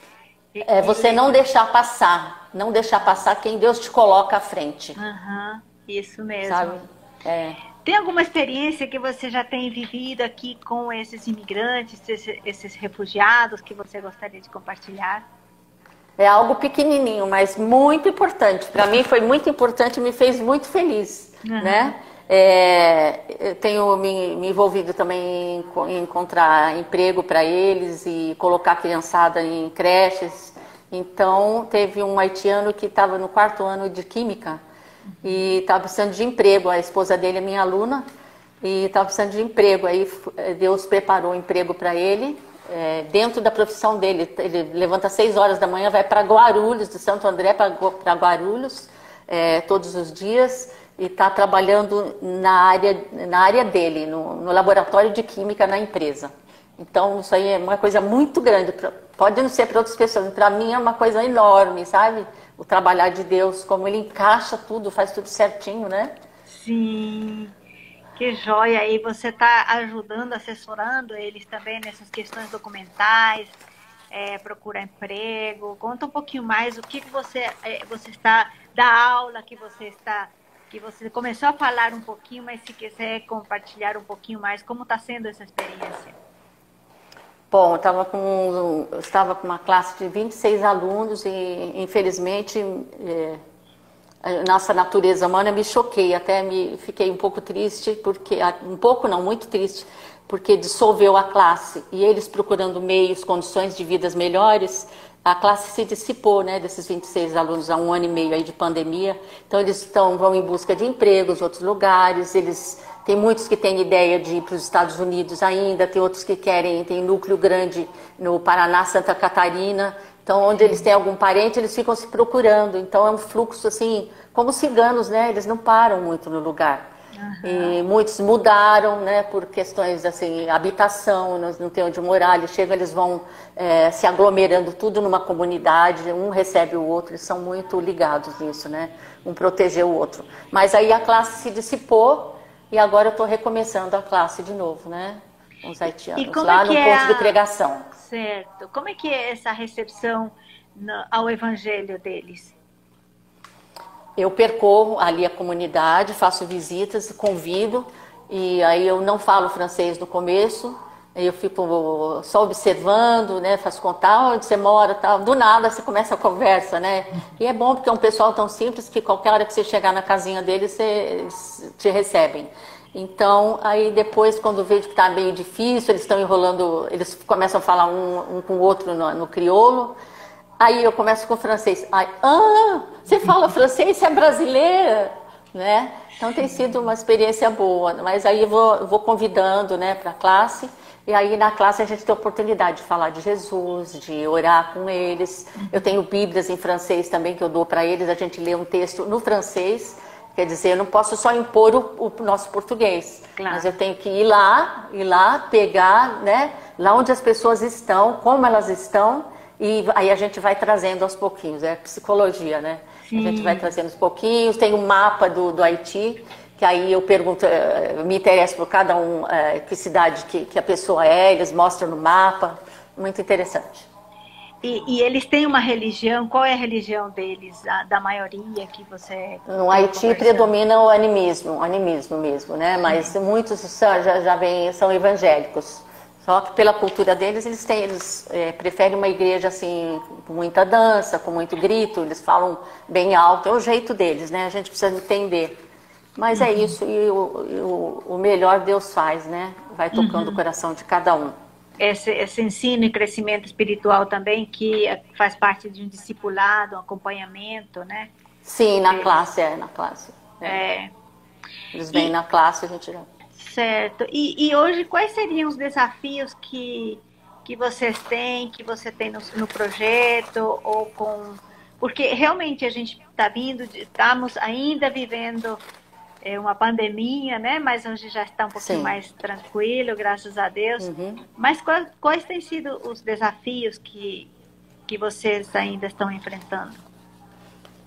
É você não deixar passar, não deixar passar quem Deus te coloca à frente. Uhum, isso mesmo. Sabe? É. Tem alguma experiência que você já tem vivido aqui com esses imigrantes, esses, esses refugiados que você gostaria de compartilhar? É algo pequenininho, mas muito importante. Para mim foi muito importante, me fez muito feliz, uhum. né? É, eu tenho me, me, envolvido também em, em encontrar emprego para eles e colocar a criançada em creches Então, teve um haitiano que estava no quarto ano de Química e estava precisando de emprego. A esposa dele é minha aluna e estava precisando de emprego. Aí eh, Deus preparou um emprego para ele é, dentro da profissão dele. Ele levanta às seis horas da manhã, vai para Guarulhos, de Santo André para Guarulhos, é, todos os dias e está trabalhando na área, na área dele, no, no, laboratório de química na empresa. Então, isso aí é uma coisa muito grande. Pode não ser para outras pessoas, para mim é uma coisa enorme, sabe? O trabalhar de Deus, como ele encaixa tudo, faz tudo certinho, né? Sim. Que joia! E você está ajudando, assessorando eles também nessas questões documentais, é, procurar emprego. Conta um pouquinho mais o que, que você, é, você está, da aula que você está que você começou a falar um pouquinho, mas se quiser compartilhar um pouquinho mais, como está sendo essa experiência? Bom, estava com, estava com uma classe de 26 alunos e, infelizmente, é, nossa natureza humana me choquei, até me fiquei um pouco triste, porque um pouco não, muito triste, porque dissolveu a classe e eles procurando meios, condições de vidas melhores, a classe se dissipou, né, desses 26 alunos há um ano e meio aí de pandemia. Então eles estão vão em busca de empregos, outros lugares. Eles tem muitos que têm ideia de ir para os Estados Unidos ainda, tem outros que querem, tem núcleo grande no Paraná, Santa Catarina. Então onde eles têm algum parente, eles ficam se procurando. Então é um fluxo assim, como ciganos, né? Eles não param muito no lugar. Uhum. E muitos mudaram, né, por questões assim, habitação, não tem onde morar, eles chegam, eles vão é, se aglomerando tudo numa comunidade, um recebe o outro, eles são muito ligados nisso, né, um proteger o outro. Mas aí a classe se dissipou e agora eu estou recomeçando a classe de novo, né, com os haitianos, lá é no ponto a... de pregação. Certo. Como é que é essa recepção ao evangelho deles? eu percorro ali a comunidade, faço visitas, convido, e aí eu não falo francês no começo, eu fico só observando, né, faço contar onde você mora, tal. Do nada você começa a conversa, né? E é bom porque é um pessoal tão simples que qualquer hora que você chegar na casinha deles, você, te recebem. Então, aí depois, quando vejo que está meio difícil, eles estão enrolando, eles começam a falar um, um com o outro no, no crioulo. Aí eu começo com o francês. Ah, você fala francês, você é brasileira, né? Então tem sido uma experiência boa. Mas aí eu vou, vou convidando, né, para a classe. E aí na classe a gente tem a oportunidade de falar de Jesus, de orar com eles. Eu tenho Bíblias em francês também que eu dou para eles. A gente lê um texto no francês. Quer dizer, eu não posso só impor o, o nosso português, claro. mas eu tenho que ir lá, ir lá, pegar, né, lá onde as pessoas estão, como elas estão, e aí a gente vai trazendo aos pouquinhos, é psicologia, né? Sim. A gente vai trazendo aos pouquinhos, tem um mapa do, do Haiti, que aí eu pergunto, eh, me interesso por cada um, eh, que cidade que, que a pessoa é, eles mostram no mapa, muito interessante. E, e, eles têm uma religião, qual é a religião deles, a, da maioria que você... No Haiti predomina o animismo, o animismo mesmo, né? Mas uhum. muitos já, já vem, são evangélicos. Só que pela cultura deles, eles têm, eles é, preferem uma igreja assim, com muita dança, com muito grito, eles falam bem alto, é o jeito deles, né? A gente precisa entender. Mas é uhum. é isso, e o, e o, o, melhor Deus faz, né? Vai tocando uhum. o coração de cada um. Esse, esse, ensino e crescimento espiritual também, que faz parte de um discipulado, um acompanhamento, né? Sim, na classe, é, na classe. É. é. Eles vêm e... na classe, a gente já Certo. E, e, hoje, quais seriam os desafios que, que vocês têm, que você tem no, no projeto, ou com. Porque realmente a gente está vindo, estamos ainda vivendo é, uma pandemia, né? Mas hoje já está um pouquinho Sim. mais tranquilo, graças a Deus. Uhum. Mas quais, quais têm sido os desafios que, que vocês ainda estão enfrentando?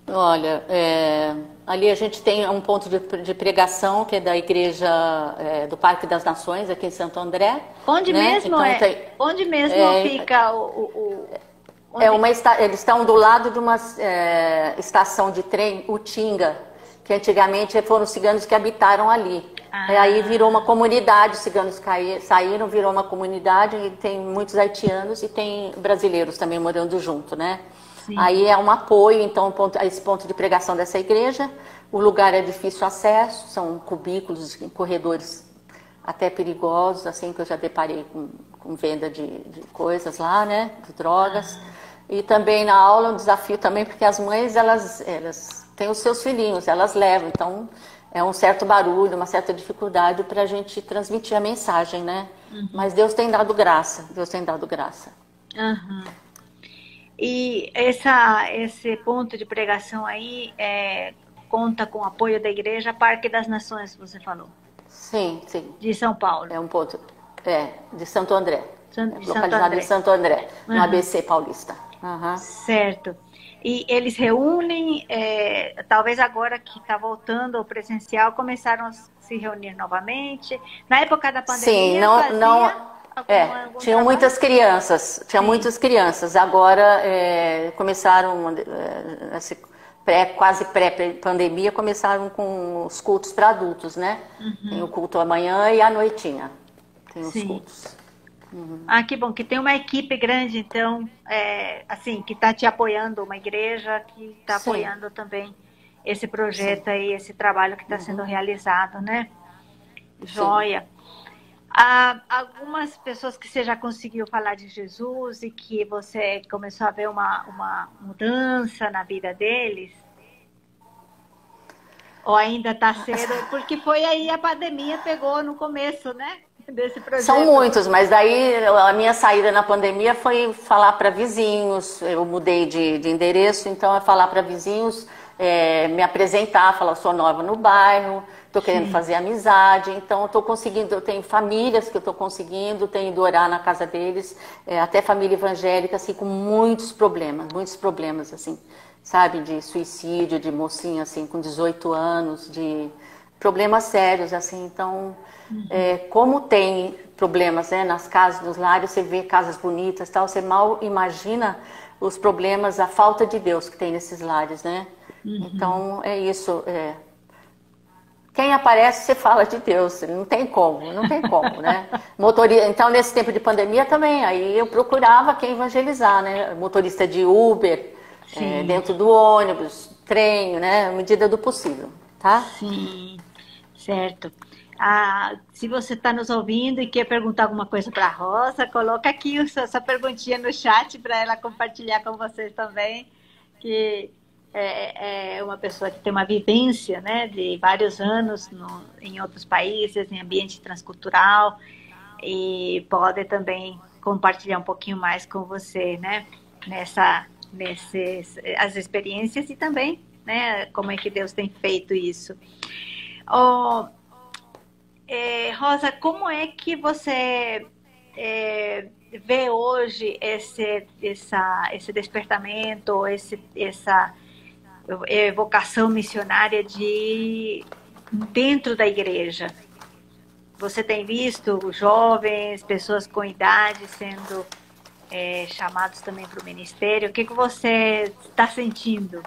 Olha, é, ali a gente tem um ponto de, de pregação que é da igreja é, do Parque das Nações aqui em Santo André. Onde né? mesmo então, é? Tem, onde mesmo é, fica o, o, o é uma eles estão do lado de uma é, estação de trem, Utinga, que antigamente foram os ciganos que habitaram ali. Ah. Aí virou uma comunidade, os ciganos saíram, virou uma comunidade e tem muitos haitianos e tem brasileiros também morando junto, né? Sim. Aí é um apoio, então, a esse ponto de pregação dessa igreja. O lugar é difícil acesso, são cubículos, corredores até perigosos, assim que eu já deparei com, com venda de, de, coisas lá, né, de drogas. Ah. E também na aula um desafio também, porque as mães, elas, elas têm os seus filhinhos, elas levam, então é um certo barulho, uma certa dificuldade para a gente transmitir a mensagem, né? Uhum. Mas Deus tem dado graça, Deus tem dado graça. Uhum. E essa, esse ponto de pregação aí é, conta com o apoio da Igreja Parque das Nações, você falou? Sim, sim. De São Paulo. É um ponto, é, de Santo André. de localizado Santo André. em Santo André, no uhum. ABC Paulista. Certo. E eles reúnem, é, talvez agora que está voltando ao presencial, começaram a se reunir novamente. Na época da pandemia, Sim, não, não é, tinham trabalho? muitas crianças, tinha muitas crianças. Agora é, começaram, é, pré, quase pré-pandemia, começaram com os cultos para adultos, né? Uhum. Tem o culto amanhã e à noitinha. Tem os Sim. cultos. Uhum. Ah, que bom, que tem uma equipe grande, então, é, assim, que está te apoiando, uma igreja que está apoiando também esse projeto Sim. aí, esse trabalho que está uhum. sendo realizado, né? Joia. Há algumas pessoas que você já conseguiu falar de Jesus e que você começou a ver uma, uma mudança na vida deles? Ou ainda está cedo? Porque foi aí a pandemia pegou no começo, né? desse projeto? São muitos, mas daí a minha saída na pandemia foi falar para vizinhos. Eu mudei de, de, endereço, então é falar para vizinhos, é, me apresentar, falar, sou nova no bairro, estou querendo fazer amizade, então estou conseguindo, eu tenho famílias que eu estou conseguindo, tenho ido orar na casa deles, é, até família evangélica, assim, com muitos problemas, muitos problemas, assim, sabe, de suicídio, de mocinha, assim, com 18 anos, de problemas sérios, assim, então é, como tem problemas né, nas casas, nos lares, você vê casas bonitas, tal, você mal imagina os problemas, a falta de Deus que tem nesses lares, né? Uhum. Então é isso. É. Quem aparece, você fala de Deus, não tem como, não tem como, né? Motorista, então, nesse tempo de pandemia também, aí eu procurava quem evangelizar, né? Motorista de Uber, é, dentro do ônibus, trem, né? À medida do possível, tá? Sim, certo. Ah, se você está nos ouvindo e quer perguntar alguma coisa para a Rosa, coloca aqui essa perguntinha no chat para ela compartilhar com vocês também, que é, é, uma pessoa que tem uma vivência né, de vários anos no, em outros países, em ambiente transcultural, e pode também compartilhar um pouquinho mais com você, né, nessa, nesses, as experiências e também, né, como é que Deus tem feito isso. Oh, é, Rosa, como é que você é, vê hoje esse, essa, esse despertamento, esse, essa vocação missionária de dentro da igreja? Você tem visto jovens, pessoas com idade sendo é, chamados também para o ministério? O que, que você está sentindo?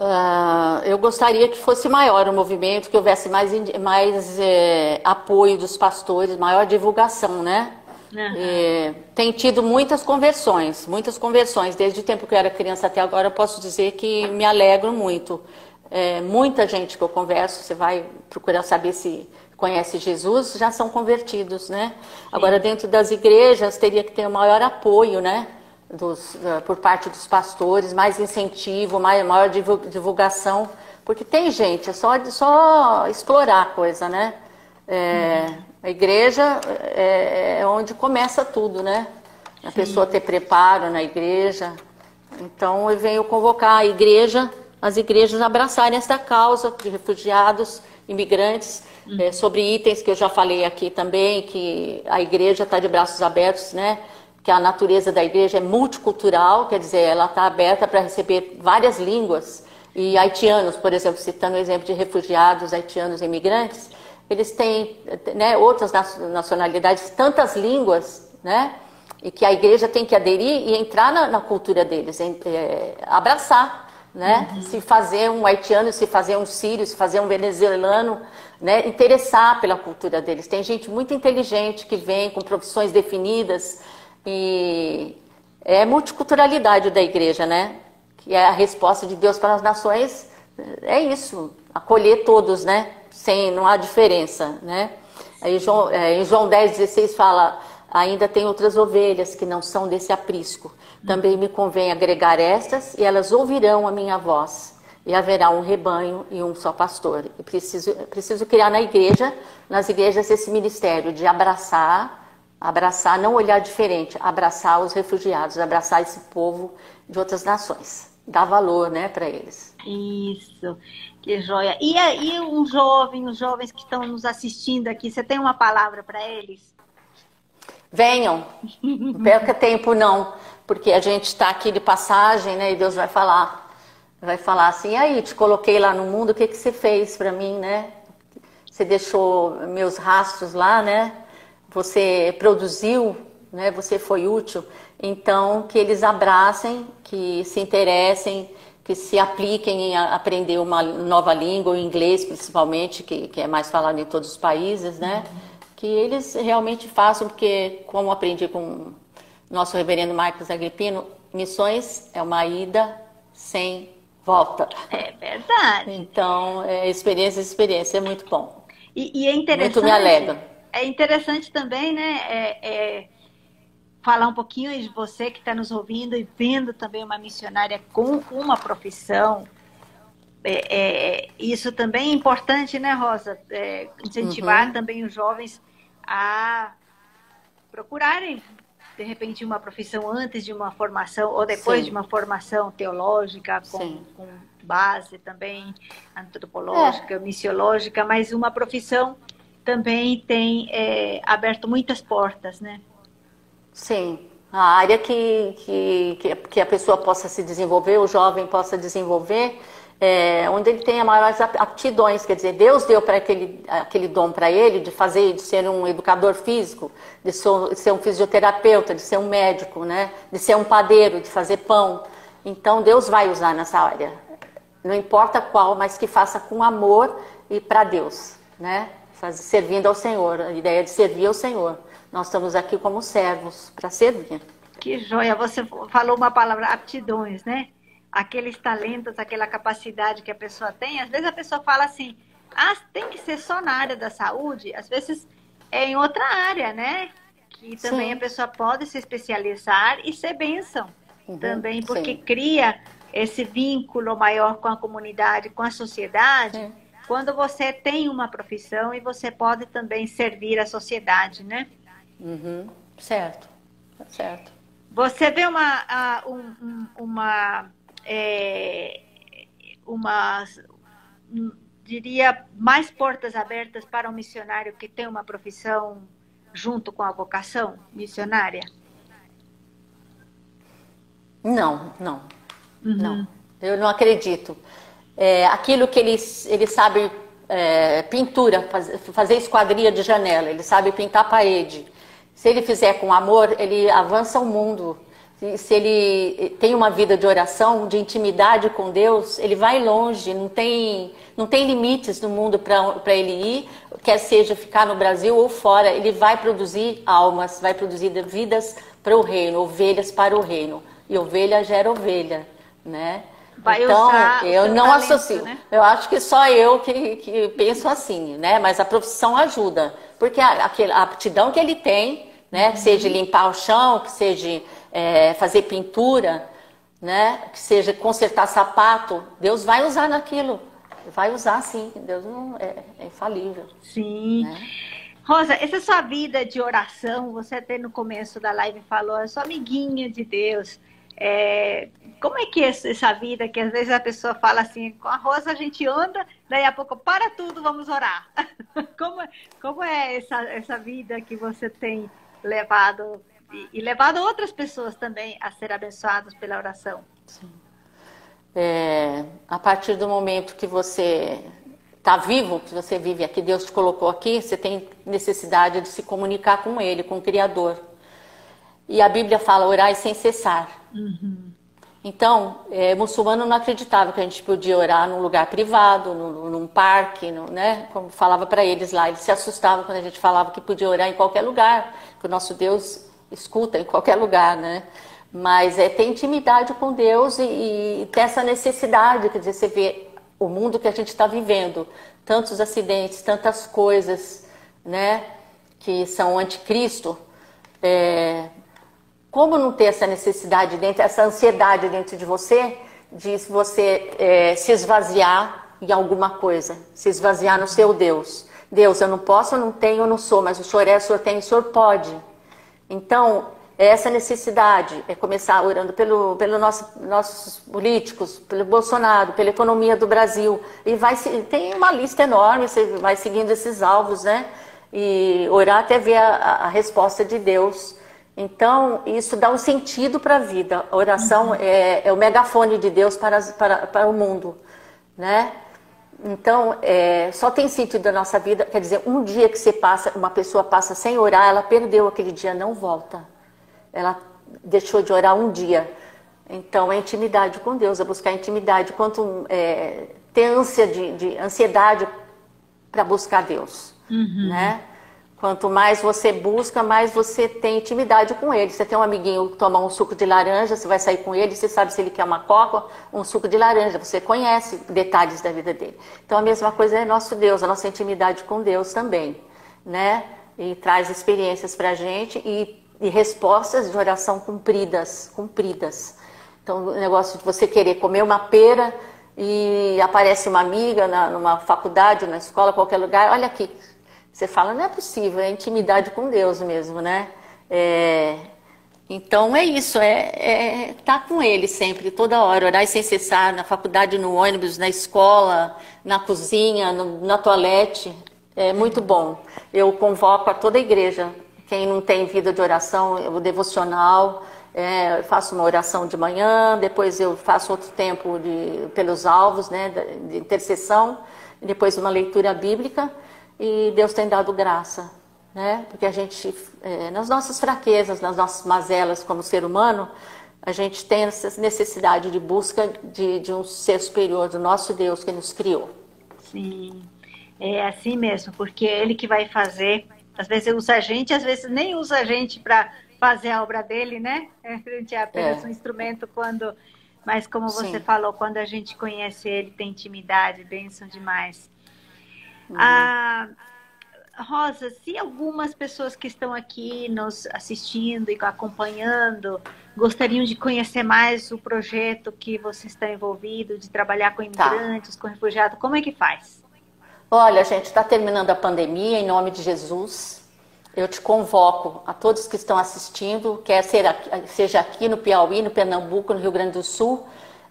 Uh, eu gostaria que fosse maior o movimento, que houvesse mais, mais é, apoio dos pastores, maior divulgação, né? Uhum. tem tido muitas conversões, muitas conversões. Desde o tempo que eu era criança até agora, eu posso dizer que me alegro muito. É, muita gente que eu converso, você vai procurar saber se conhece Jesus, já são convertidos, né? Sim. Agora, dentro das igrejas, teria que ter um maior apoio, né? Dos, uh, por parte dos pastores, mais incentivo, mais, maior divulgação, porque tem gente, é só, só explorar a coisa, né? É, uhum. A igreja é, é, onde começa tudo, né? A Sim. pessoa ter preparo na igreja. Então eu venho convocar a igreja, as igrejas abraçarem essa causa de refugiados, imigrantes, uhum. é, sobre itens que eu já falei aqui também, que a igreja está de braços abertos, né? Que a natureza da igreja é multicultural, quer dizer, ela está aberta para receber várias línguas. E haitianos, por exemplo, citando o exemplo de refugiados haitianos imigrantes, eles têm né, outras nacionalidades, tantas línguas, né? E que a igreja tem que aderir e entrar na, na cultura deles, é, abraçar, né? Uhum. Se fazer um haitiano, se fazer um sírio, se fazer um venezuelano, né? Interessar pela cultura deles. Tem gente muito inteligente que vem com profissões definidas, e é multiculturalidade da igreja, né? Que é a resposta de Deus para as nações. É isso, acolher todos, né? Sem, não há diferença, né? Aí João, é, em João 10, 16 fala, ainda tem outras ovelhas que não são desse aprisco. Também me convém agregar estas, e elas ouvirão a minha voz. E haverá um rebanho e um só pastor. E preciso, preciso criar na igreja, nas igrejas, esse ministério de abraçar, abraçar, não olhar diferente, abraçar os refugiados, abraçar esse povo de outras nações. Dar valor né, para eles. Isso, que joia. E aí, um jovem, os jovens que estão nos assistindo aqui, você tem uma palavra para eles? Venham, não perca tempo não, porque a gente está aqui de passagem, né? E Deus vai falar, vai falar assim, aí, te coloquei lá no mundo, o que, que você fez para mim, né? Você deixou meus rastros lá, né? Você produziu, né? Você foi útil. Então, que eles abracem, que se interessem, que se apliquem em aprender uma nova língua, o inglês principalmente, que, que é mais falado em todos os países, né? Uhum que eles realmente façam, porque, como aprendi com nosso reverendo Marcos Agripino, missões é uma ida sem volta. É verdade. Então, é, experiência, experiência, é muito bom. E, e é interessante. Muito me alega. É interessante também, né? É, é, falar um pouquinho de você que está nos ouvindo e vendo também uma missionária com uma profissão, é, é, isso também é importante, né, Rosa? É, incentivar uhum. também os jovens a procurarem, de repente, uma profissão antes de uma formação ou depois Sim. de uma formação teológica com, com base também antropológica, é. missiológica, mas uma profissão também tem é, aberto muitas portas, né? Sim, a área que, que, que a pessoa possa se desenvolver, o jovem possa desenvolver, é, onde ele tenha maiores aptidões, quer dizer, Deus deu para aquele, aquele dom para ele de fazer, de ser um educador físico, de ser um fisioterapeuta, de ser um médico, né, de ser um padeiro, de fazer pão. Então Deus vai usar nessa área, não importa qual, mas que faça com amor e para Deus, né, servindo ao Senhor, a ideia de servir ao Senhor. Nós estamos aqui como servos para servir. Que joia! Você falou uma palavra aptidões, né? aqueles talentos, aquela capacidade que a pessoa tem. Às vezes a pessoa fala assim, ah, tem que ser só na área da saúde. Às vezes é em outra área, né? Que também sim. a pessoa pode se especializar e ser bênção. Uhum, também porque sim. cria esse vínculo maior com a comunidade, com a sociedade. Sim. Quando você tem uma profissão e você pode também servir a sociedade, né? Uhum, certo, certo. Você vê uma, um, uma é, uma, diria, mais portas abertas para um missionário que tem uma profissão junto com a vocação missionária? Não, não, uhum. não. Eu não acredito. É, aquilo que ele, ele sabe é, pintura, faz, fazer esquadria de janela, ele sabe pintar parede. Se ele fizer com amor, ele avança o mundo se ele tem uma vida de oração, de intimidade com Deus, ele vai longe, não tem, não tem limites no mundo para ele ir, quer seja ficar no Brasil ou fora, ele vai produzir almas, vai produzir vidas para o reino, ovelhas para o reino. E ovelha gera ovelha, né? Vai então, eu não talento, associo. Né? Eu acho que só eu que, que penso assim, né? Mas a profissão ajuda. Porque a, a aptidão que ele tem, né? Uhum. Seja limpar o chão, que seja é, fazer pintura, né? Que seja consertar sapato, Deus vai usar naquilo. Vai usar sim, Deus não é, é infalível. Sim. Né? Rosa, essa sua vida de oração, você até no começo da live falou, é sua amiguinha de Deus. É, como é que é essa vida que às vezes a pessoa fala assim, com a Rosa a gente anda, daí a pouco para tudo, vamos orar. como, como é essa, essa vida que você tem levado e, e levado outras pessoas também a ser abençoadas pela oração. Sim. É, a partir do momento que você está vivo, que você vive aqui, Deus te colocou aqui, você tem necessidade de se comunicar com Ele, com o Criador. E a Bíblia fala orar sem cessar. Uhum. Então, é, muçulmano não acreditava que a gente podia orar num lugar privado, num, num parque, no, né? Como falava para eles lá, eles se assustavam quando a gente falava que podia orar em qualquer lugar, que o nosso Deus escuta em qualquer lugar, né? Mas é ter intimidade com Deus e, e ter essa necessidade, quer dizer, você vê o mundo que a gente está vivendo, tantos acidentes, tantas coisas, né, que são anticristo, É, como não ter essa necessidade dentro, essa ansiedade dentro de você, de você é, se esvaziar em alguma coisa, se esvaziar no seu Deus. Deus, eu não posso, eu não tenho, eu não sou, mas o Senhor é, o Senhor tem, o Senhor pode. Então, é essa necessidade, é começar orando pelo, pelo nosso, nossos políticos, pelo Bolsonaro, pela economia do Brasil. E vai tem uma lista enorme, você vai seguindo esses alvos, né? E orar até ver a, a resposta de Deus. Então, isso dá um sentido para a vida. A oração uhum. é, é, o megafone de Deus para, para, para o mundo, né? Então, é, só tem sentido na nossa vida, quer dizer, um dia que você passa, uma pessoa passa sem orar, ela perdeu aquele dia, não volta. Ela deixou de orar um dia. Então, é intimidade com Deus, é buscar intimidade, quanto é, ter ânsia de, de ansiedade para buscar Deus, uhum. né? Quanto mais você busca, mais você tem intimidade com ele. Você tem um amiguinho que toma um suco de laranja, você vai sair com ele, você sabe se ele quer uma coca, um suco de laranja, você conhece detalhes da vida dele. Então a mesma coisa é nosso Deus, a nossa intimidade com Deus também, né? E traz experiências para a gente e, e respostas de oração cumpridas, cumpridas. Então o negócio de você querer comer uma pera e aparece uma amiga na, numa faculdade, na escola, qualquer lugar, olha aqui, você fala, não é possível, é intimidade com Deus mesmo, né? É, então é isso, é, é tá com ele sempre, toda hora, orar sem cessar, na faculdade, no ônibus, na escola, na cozinha, no, na toalete, é muito bom. Eu convoco a toda a igreja, quem não tem vida de oração, o devocional, é, eu faço uma oração de manhã, depois eu faço outro tempo de, pelos alvos, né, de intercessão, depois uma leitura bíblica e Deus tem dado graça, né? Porque a gente, é, nas nossas fraquezas, nas nossas mazelas como ser humano, a gente tem essa necessidade de busca de, de um ser superior, do nosso Deus que nos criou. Sim, é assim mesmo, porque é Ele que vai fazer. Às vezes usa a gente, às vezes nem usa a gente para fazer a obra dele, né? A gente é apenas é. um instrumento quando. Mas como você Sim. falou, quando a gente conhece ele, tem intimidade, bênção demais. Uhum. Ah, Rosa, se algumas pessoas que estão aqui nos assistindo e acompanhando gostariam de conhecer mais o projeto que você está envolvido, de trabalhar com tá. imigrantes, tá. com refugiados, como é que faz? Olha, gente, está terminando a pandemia, em nome de Jesus. Eu te convoco a todos que estão assistindo, quer seja aqui no Piauí, no Pernambuco, no Rio Grande do Sul,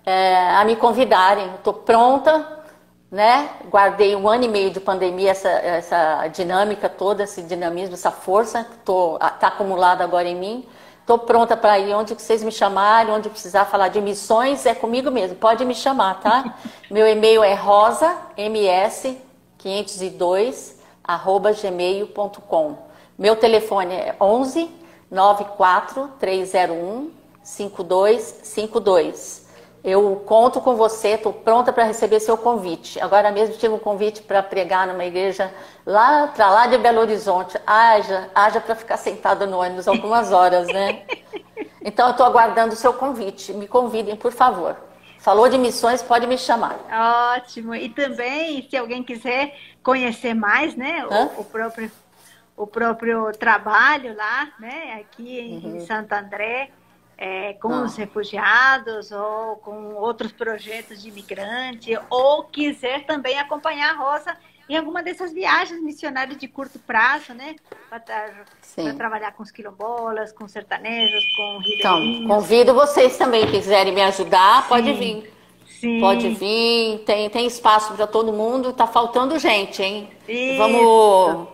é, a me convidarem. Estou pronta né? Guardei um ano e meio de pandemia essa, essa dinâmica toda, esse dinamismo, essa força, tô, tá acumulada agora em mim. Estou pronta para ir onde vocês me chamarem, onde precisar falar de missões, é comigo mesmo. Pode me chamar, tá? Meu e-mail é rosa.ms502 arroba gmail.com. Meu telefone é 11 94 301 5252. Eu conto com você, estou pronta para receber seu convite. Agora mesmo tive um convite para pregar numa igreja lá para lá de Belo Horizonte. Haja, haja para ficar sentada no ônibus algumas horas, né? Então eu estou aguardando o seu convite. Me convidem, por favor. Falou de missões, pode me chamar. Ótimo. E também, se alguém quiser conhecer mais, né, o, o, próprio o próprio trabalho lá, né, aqui em, uhum. em Santo André, é, com Não. os refugiados ou com outros projetos de imigrante, ou quiser também acompanhar a Rosa em alguma dessas viagens missionárias de curto prazo, né? Para trabalhar com os quilombolas, com sertanejos, com ribeirinhos. Então, convido vocês também, que quiserem me ajudar, Sim. pode vir. Sim. Pode vir, tem, tem espaço para todo mundo, tá faltando gente, hein? Isso. Vamos,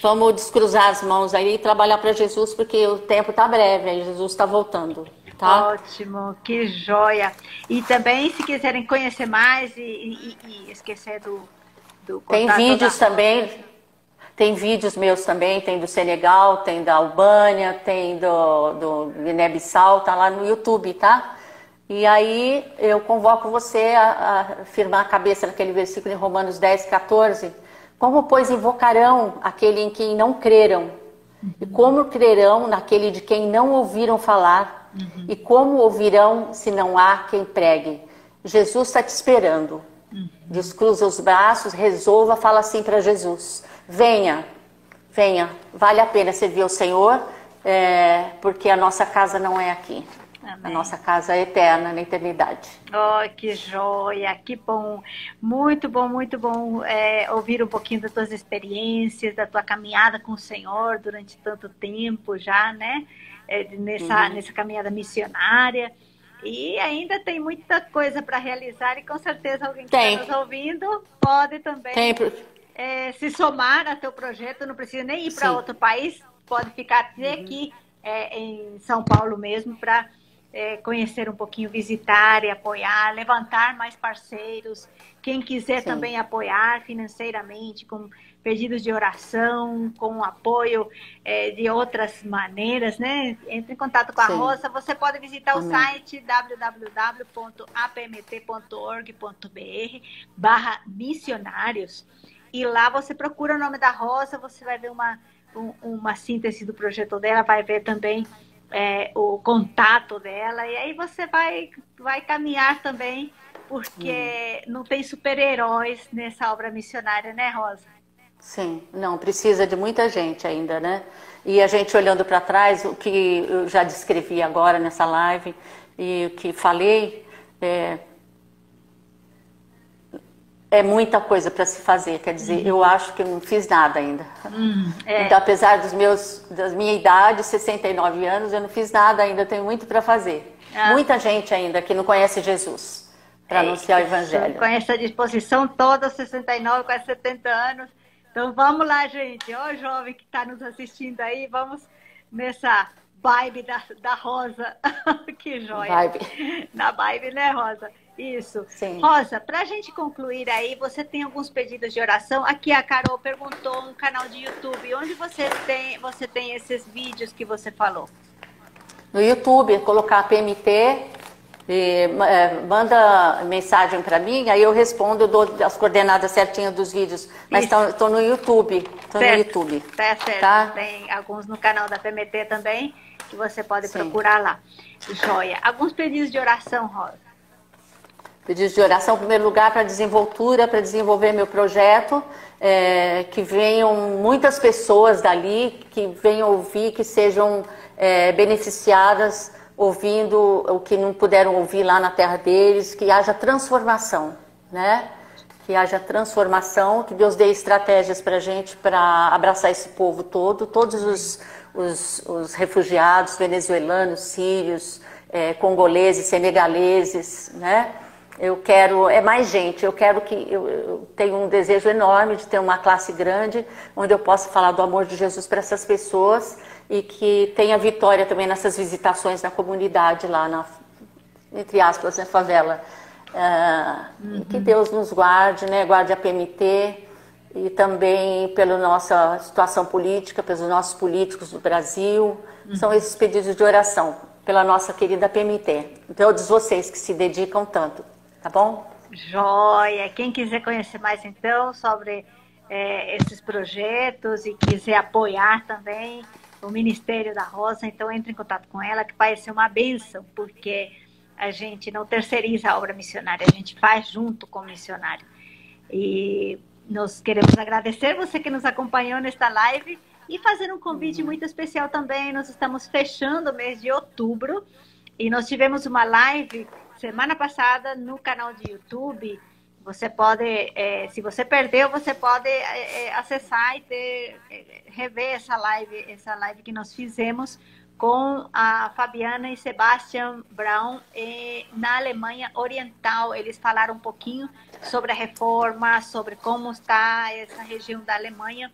vamos descruzar as mãos aí e trabalhar para Jesus, porque o tempo está breve, aí Jesus está voltando. Tá? Ótimo, que joia. E também, se quiserem conhecer mais e, e, e esquecer do, do Tem vídeos da... também, tem vídeos meus também, tem do Senegal, tem da Albânia, tem do, do Guiné-Bissau, tá lá no YouTube, tá? E aí eu convoco você a, a firmar a cabeça naquele versículo em Romanos 10, 14, como, pois, invocarão aquele em quem não creram? E como crerão naquele de quem não ouviram falar? Uhum. E como ouvirão se não há quem pregue? Jesus está te esperando. Uhum. Descruza os braços, resolva, fala assim para Jesus: Venha, venha, vale a pena servir ao Senhor. é, porque a nossa casa não é aqui. Amém. A nossa casa é eterna, na eternidade. Oh, que joia, que bom. Muito bom, muito bom é, ouvir um pouquinho das tuas experiências, da tua caminhada com o Senhor durante tanto tempo já, né? É, nessa, uhum. nessa caminhada missionária. E ainda tem muita coisa para realizar e com certeza alguém que está nos ouvindo pode também é, se somar a teu projeto. Não precisa nem ir para outro país, pode ficar até uhum. aqui é, em São Paulo mesmo para é, conhecer um pouquinho, visitar e apoiar, levantar mais parceiros. Quem quiser Sim. também apoiar financeiramente, com pedidos de oração, com apoio é, de outras maneiras, né? Entre em contato com a Sim. Rosa. Você pode visitar Amém. o site www.apmt.org.br barra missionários e lá você procura o nome da Rosa, você vai ver uma, um, uma síntese do projeto dela, vai ver também é, o contato dela, e aí você vai, vai caminhar também, porque hum. não tem super-heróis nessa obra missionária, né, Rosa? Sim, não, precisa de muita gente ainda, né? E a gente olhando para trás, o que eu já descrevi agora nessa live e o que falei, é, é muita coisa para se fazer. Quer dizer, uhum. eu acho que eu não fiz nada ainda. Uhum. É. Então, apesar dos meus, da minha idade, 69 anos, eu não fiz nada ainda. Tenho muito para fazer. Ah. Muita gente ainda que não conhece Jesus para é, anunciar o Evangelho. Com essa disposição toda, 69, quase 70 anos. Então, vamos lá, gente. Ó, jovem que está nos assistindo aí, vamos nessa vibe da, da Rosa. que joia. Vibe. Na vibe, né, Rosa? Isso. Sim. Rosa, para a gente concluir aí, você tem alguns pedidos de oração. Aqui a Carol perguntou um canal de YouTube. Onde você tem, você tem esses vídeos que você falou? No YouTube, colocar PMT, e, é, manda mensagem para mim, aí eu respondo, eu dou as coordenadas certinhas dos vídeos. Mas estou no YouTube. Estou no YouTube. Tá certo. Tá? Tem alguns no canal da PMT também, que você pode Sim. procurar lá. Joia. Alguns pedidos de oração, Rosa. Pedidos de oração, em primeiro lugar, para desenvoltura, para desenvolver meu projeto, é, que venham muitas pessoas dali, que venham ouvir, que sejam é, beneficiadas ouvindo o que não puderam ouvir lá na terra deles, que haja transformação, né? Que haja transformação, que Deus dê estratégias para a gente para abraçar esse povo todo, todos os, os, os refugiados venezuelanos, sírios, é, congoleses, senegaleses, né? Eu quero, é mais gente, eu quero que, eu, eu, tenho um desejo enorme de ter uma classe grande, onde eu possa falar do amor de Jesus para essas pessoas e que tenha vitória também nessas visitações na comunidade lá, na, entre aspas, na favela. Uh, uhum. Que Deus nos guarde, né, guarde a PMT e também pela nossa situação política, pelos nossos políticos do Brasil. Uhum. São esses pedidos de oração pela nossa querida PMT. Todos vocês que se dedicam tanto. Tá bom? Joia! Quem quiser conhecer mais então sobre é, esses projetos e quiser apoiar também o Ministério da Rosa, então entre em contato com ela, que vai ser uma benção, porque a gente não terceiriza a obra missionária, a gente faz junto com o missionário. E nós queremos agradecer você que nos acompanhou nesta live e fazer um convite uhum. muito especial também. Nós estamos fechando o mês de outubro e nós tivemos uma live semana passada no canal de YouTube. Você pode, é, se você perdeu, você pode é, é acessar e ter, é, rever essa live, essa live que nós fizemos com a Fabiana e Sebastian Brown e, na Alemanha Oriental. Eles falaram um pouquinho sobre a reforma, sobre como está essa região da Alemanha.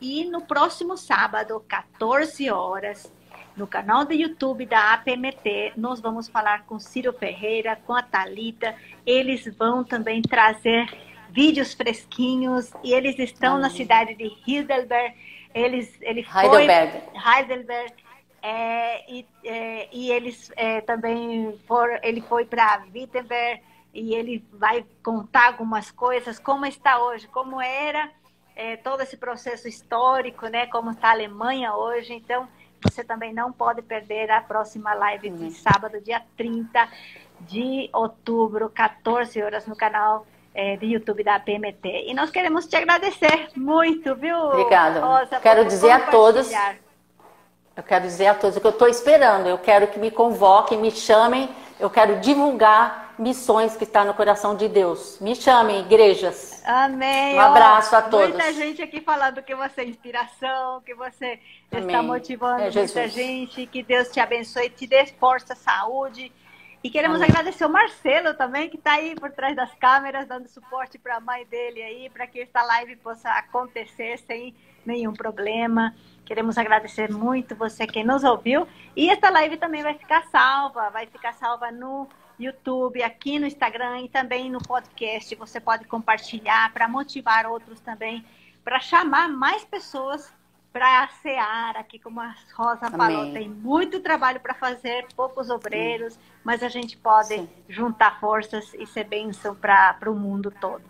E no próximo sábado, 14 horas, no canal do YouTube da APMT, nós vamos falar com Ciro Ferreira, com a Talita. Eles vão também trazer vídeos fresquinhos e eles estão na cidade de Heidelberg. Eles, ele foi, Heidelberg. Heidelberg é, e, é, e, eles é, também foram, ele foi para Wittenberg e ele vai contar algumas coisas, como está hoje, como era é, todo esse processo histórico, né, como está a Alemanha hoje. Então, você também não pode perder a próxima live de sábado, dia 30 de outubro, 14 horas, no canal é, de YouTube da PMT. E nós queremos te agradecer muito, viu? Obrigada. Rosa, Quero dizer a todos. Eu quero dizer a todos o que eu estou esperando. Eu quero que me convoquem, me chamem. Eu quero divulgar missões que está no coração de Deus. Me chamem, igrejas. Amém. Um abraço a todos. Muita gente aqui falando que você é inspiração, que você Amém. está motivando é muita gente. Que Deus te abençoe, te dê força, saúde. E queremos Amém. agradecer o Marcelo também, que está aí por trás das câmeras, dando suporte para a mãe dele aí, para que esta live possa acontecer sem nenhum problema. Queremos agradecer muito você que nos ouviu. E esta live também vai ficar salva, vai ficar salva no YouTube, aqui no Instagram e também no podcast. Você pode compartilhar para motivar outros também, para chamar mais pessoas para a Seara, aqui como a Rosa Amém. falou, tem muito trabalho para fazer, poucos obreiros, Sim. mas a gente pode Sim. juntar forças e ser bênção para o mundo todo.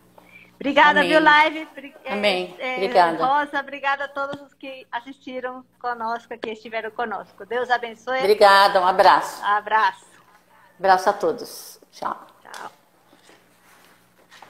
Obrigada, Amém. viu, Live? Amém. É, obrigada. Rosa, obrigada a todos os que assistiram conosco, que estiveram conosco. Deus abençoe. Obrigada, um abraço. Abraço. Abraço a todos. Tchau. Tchau.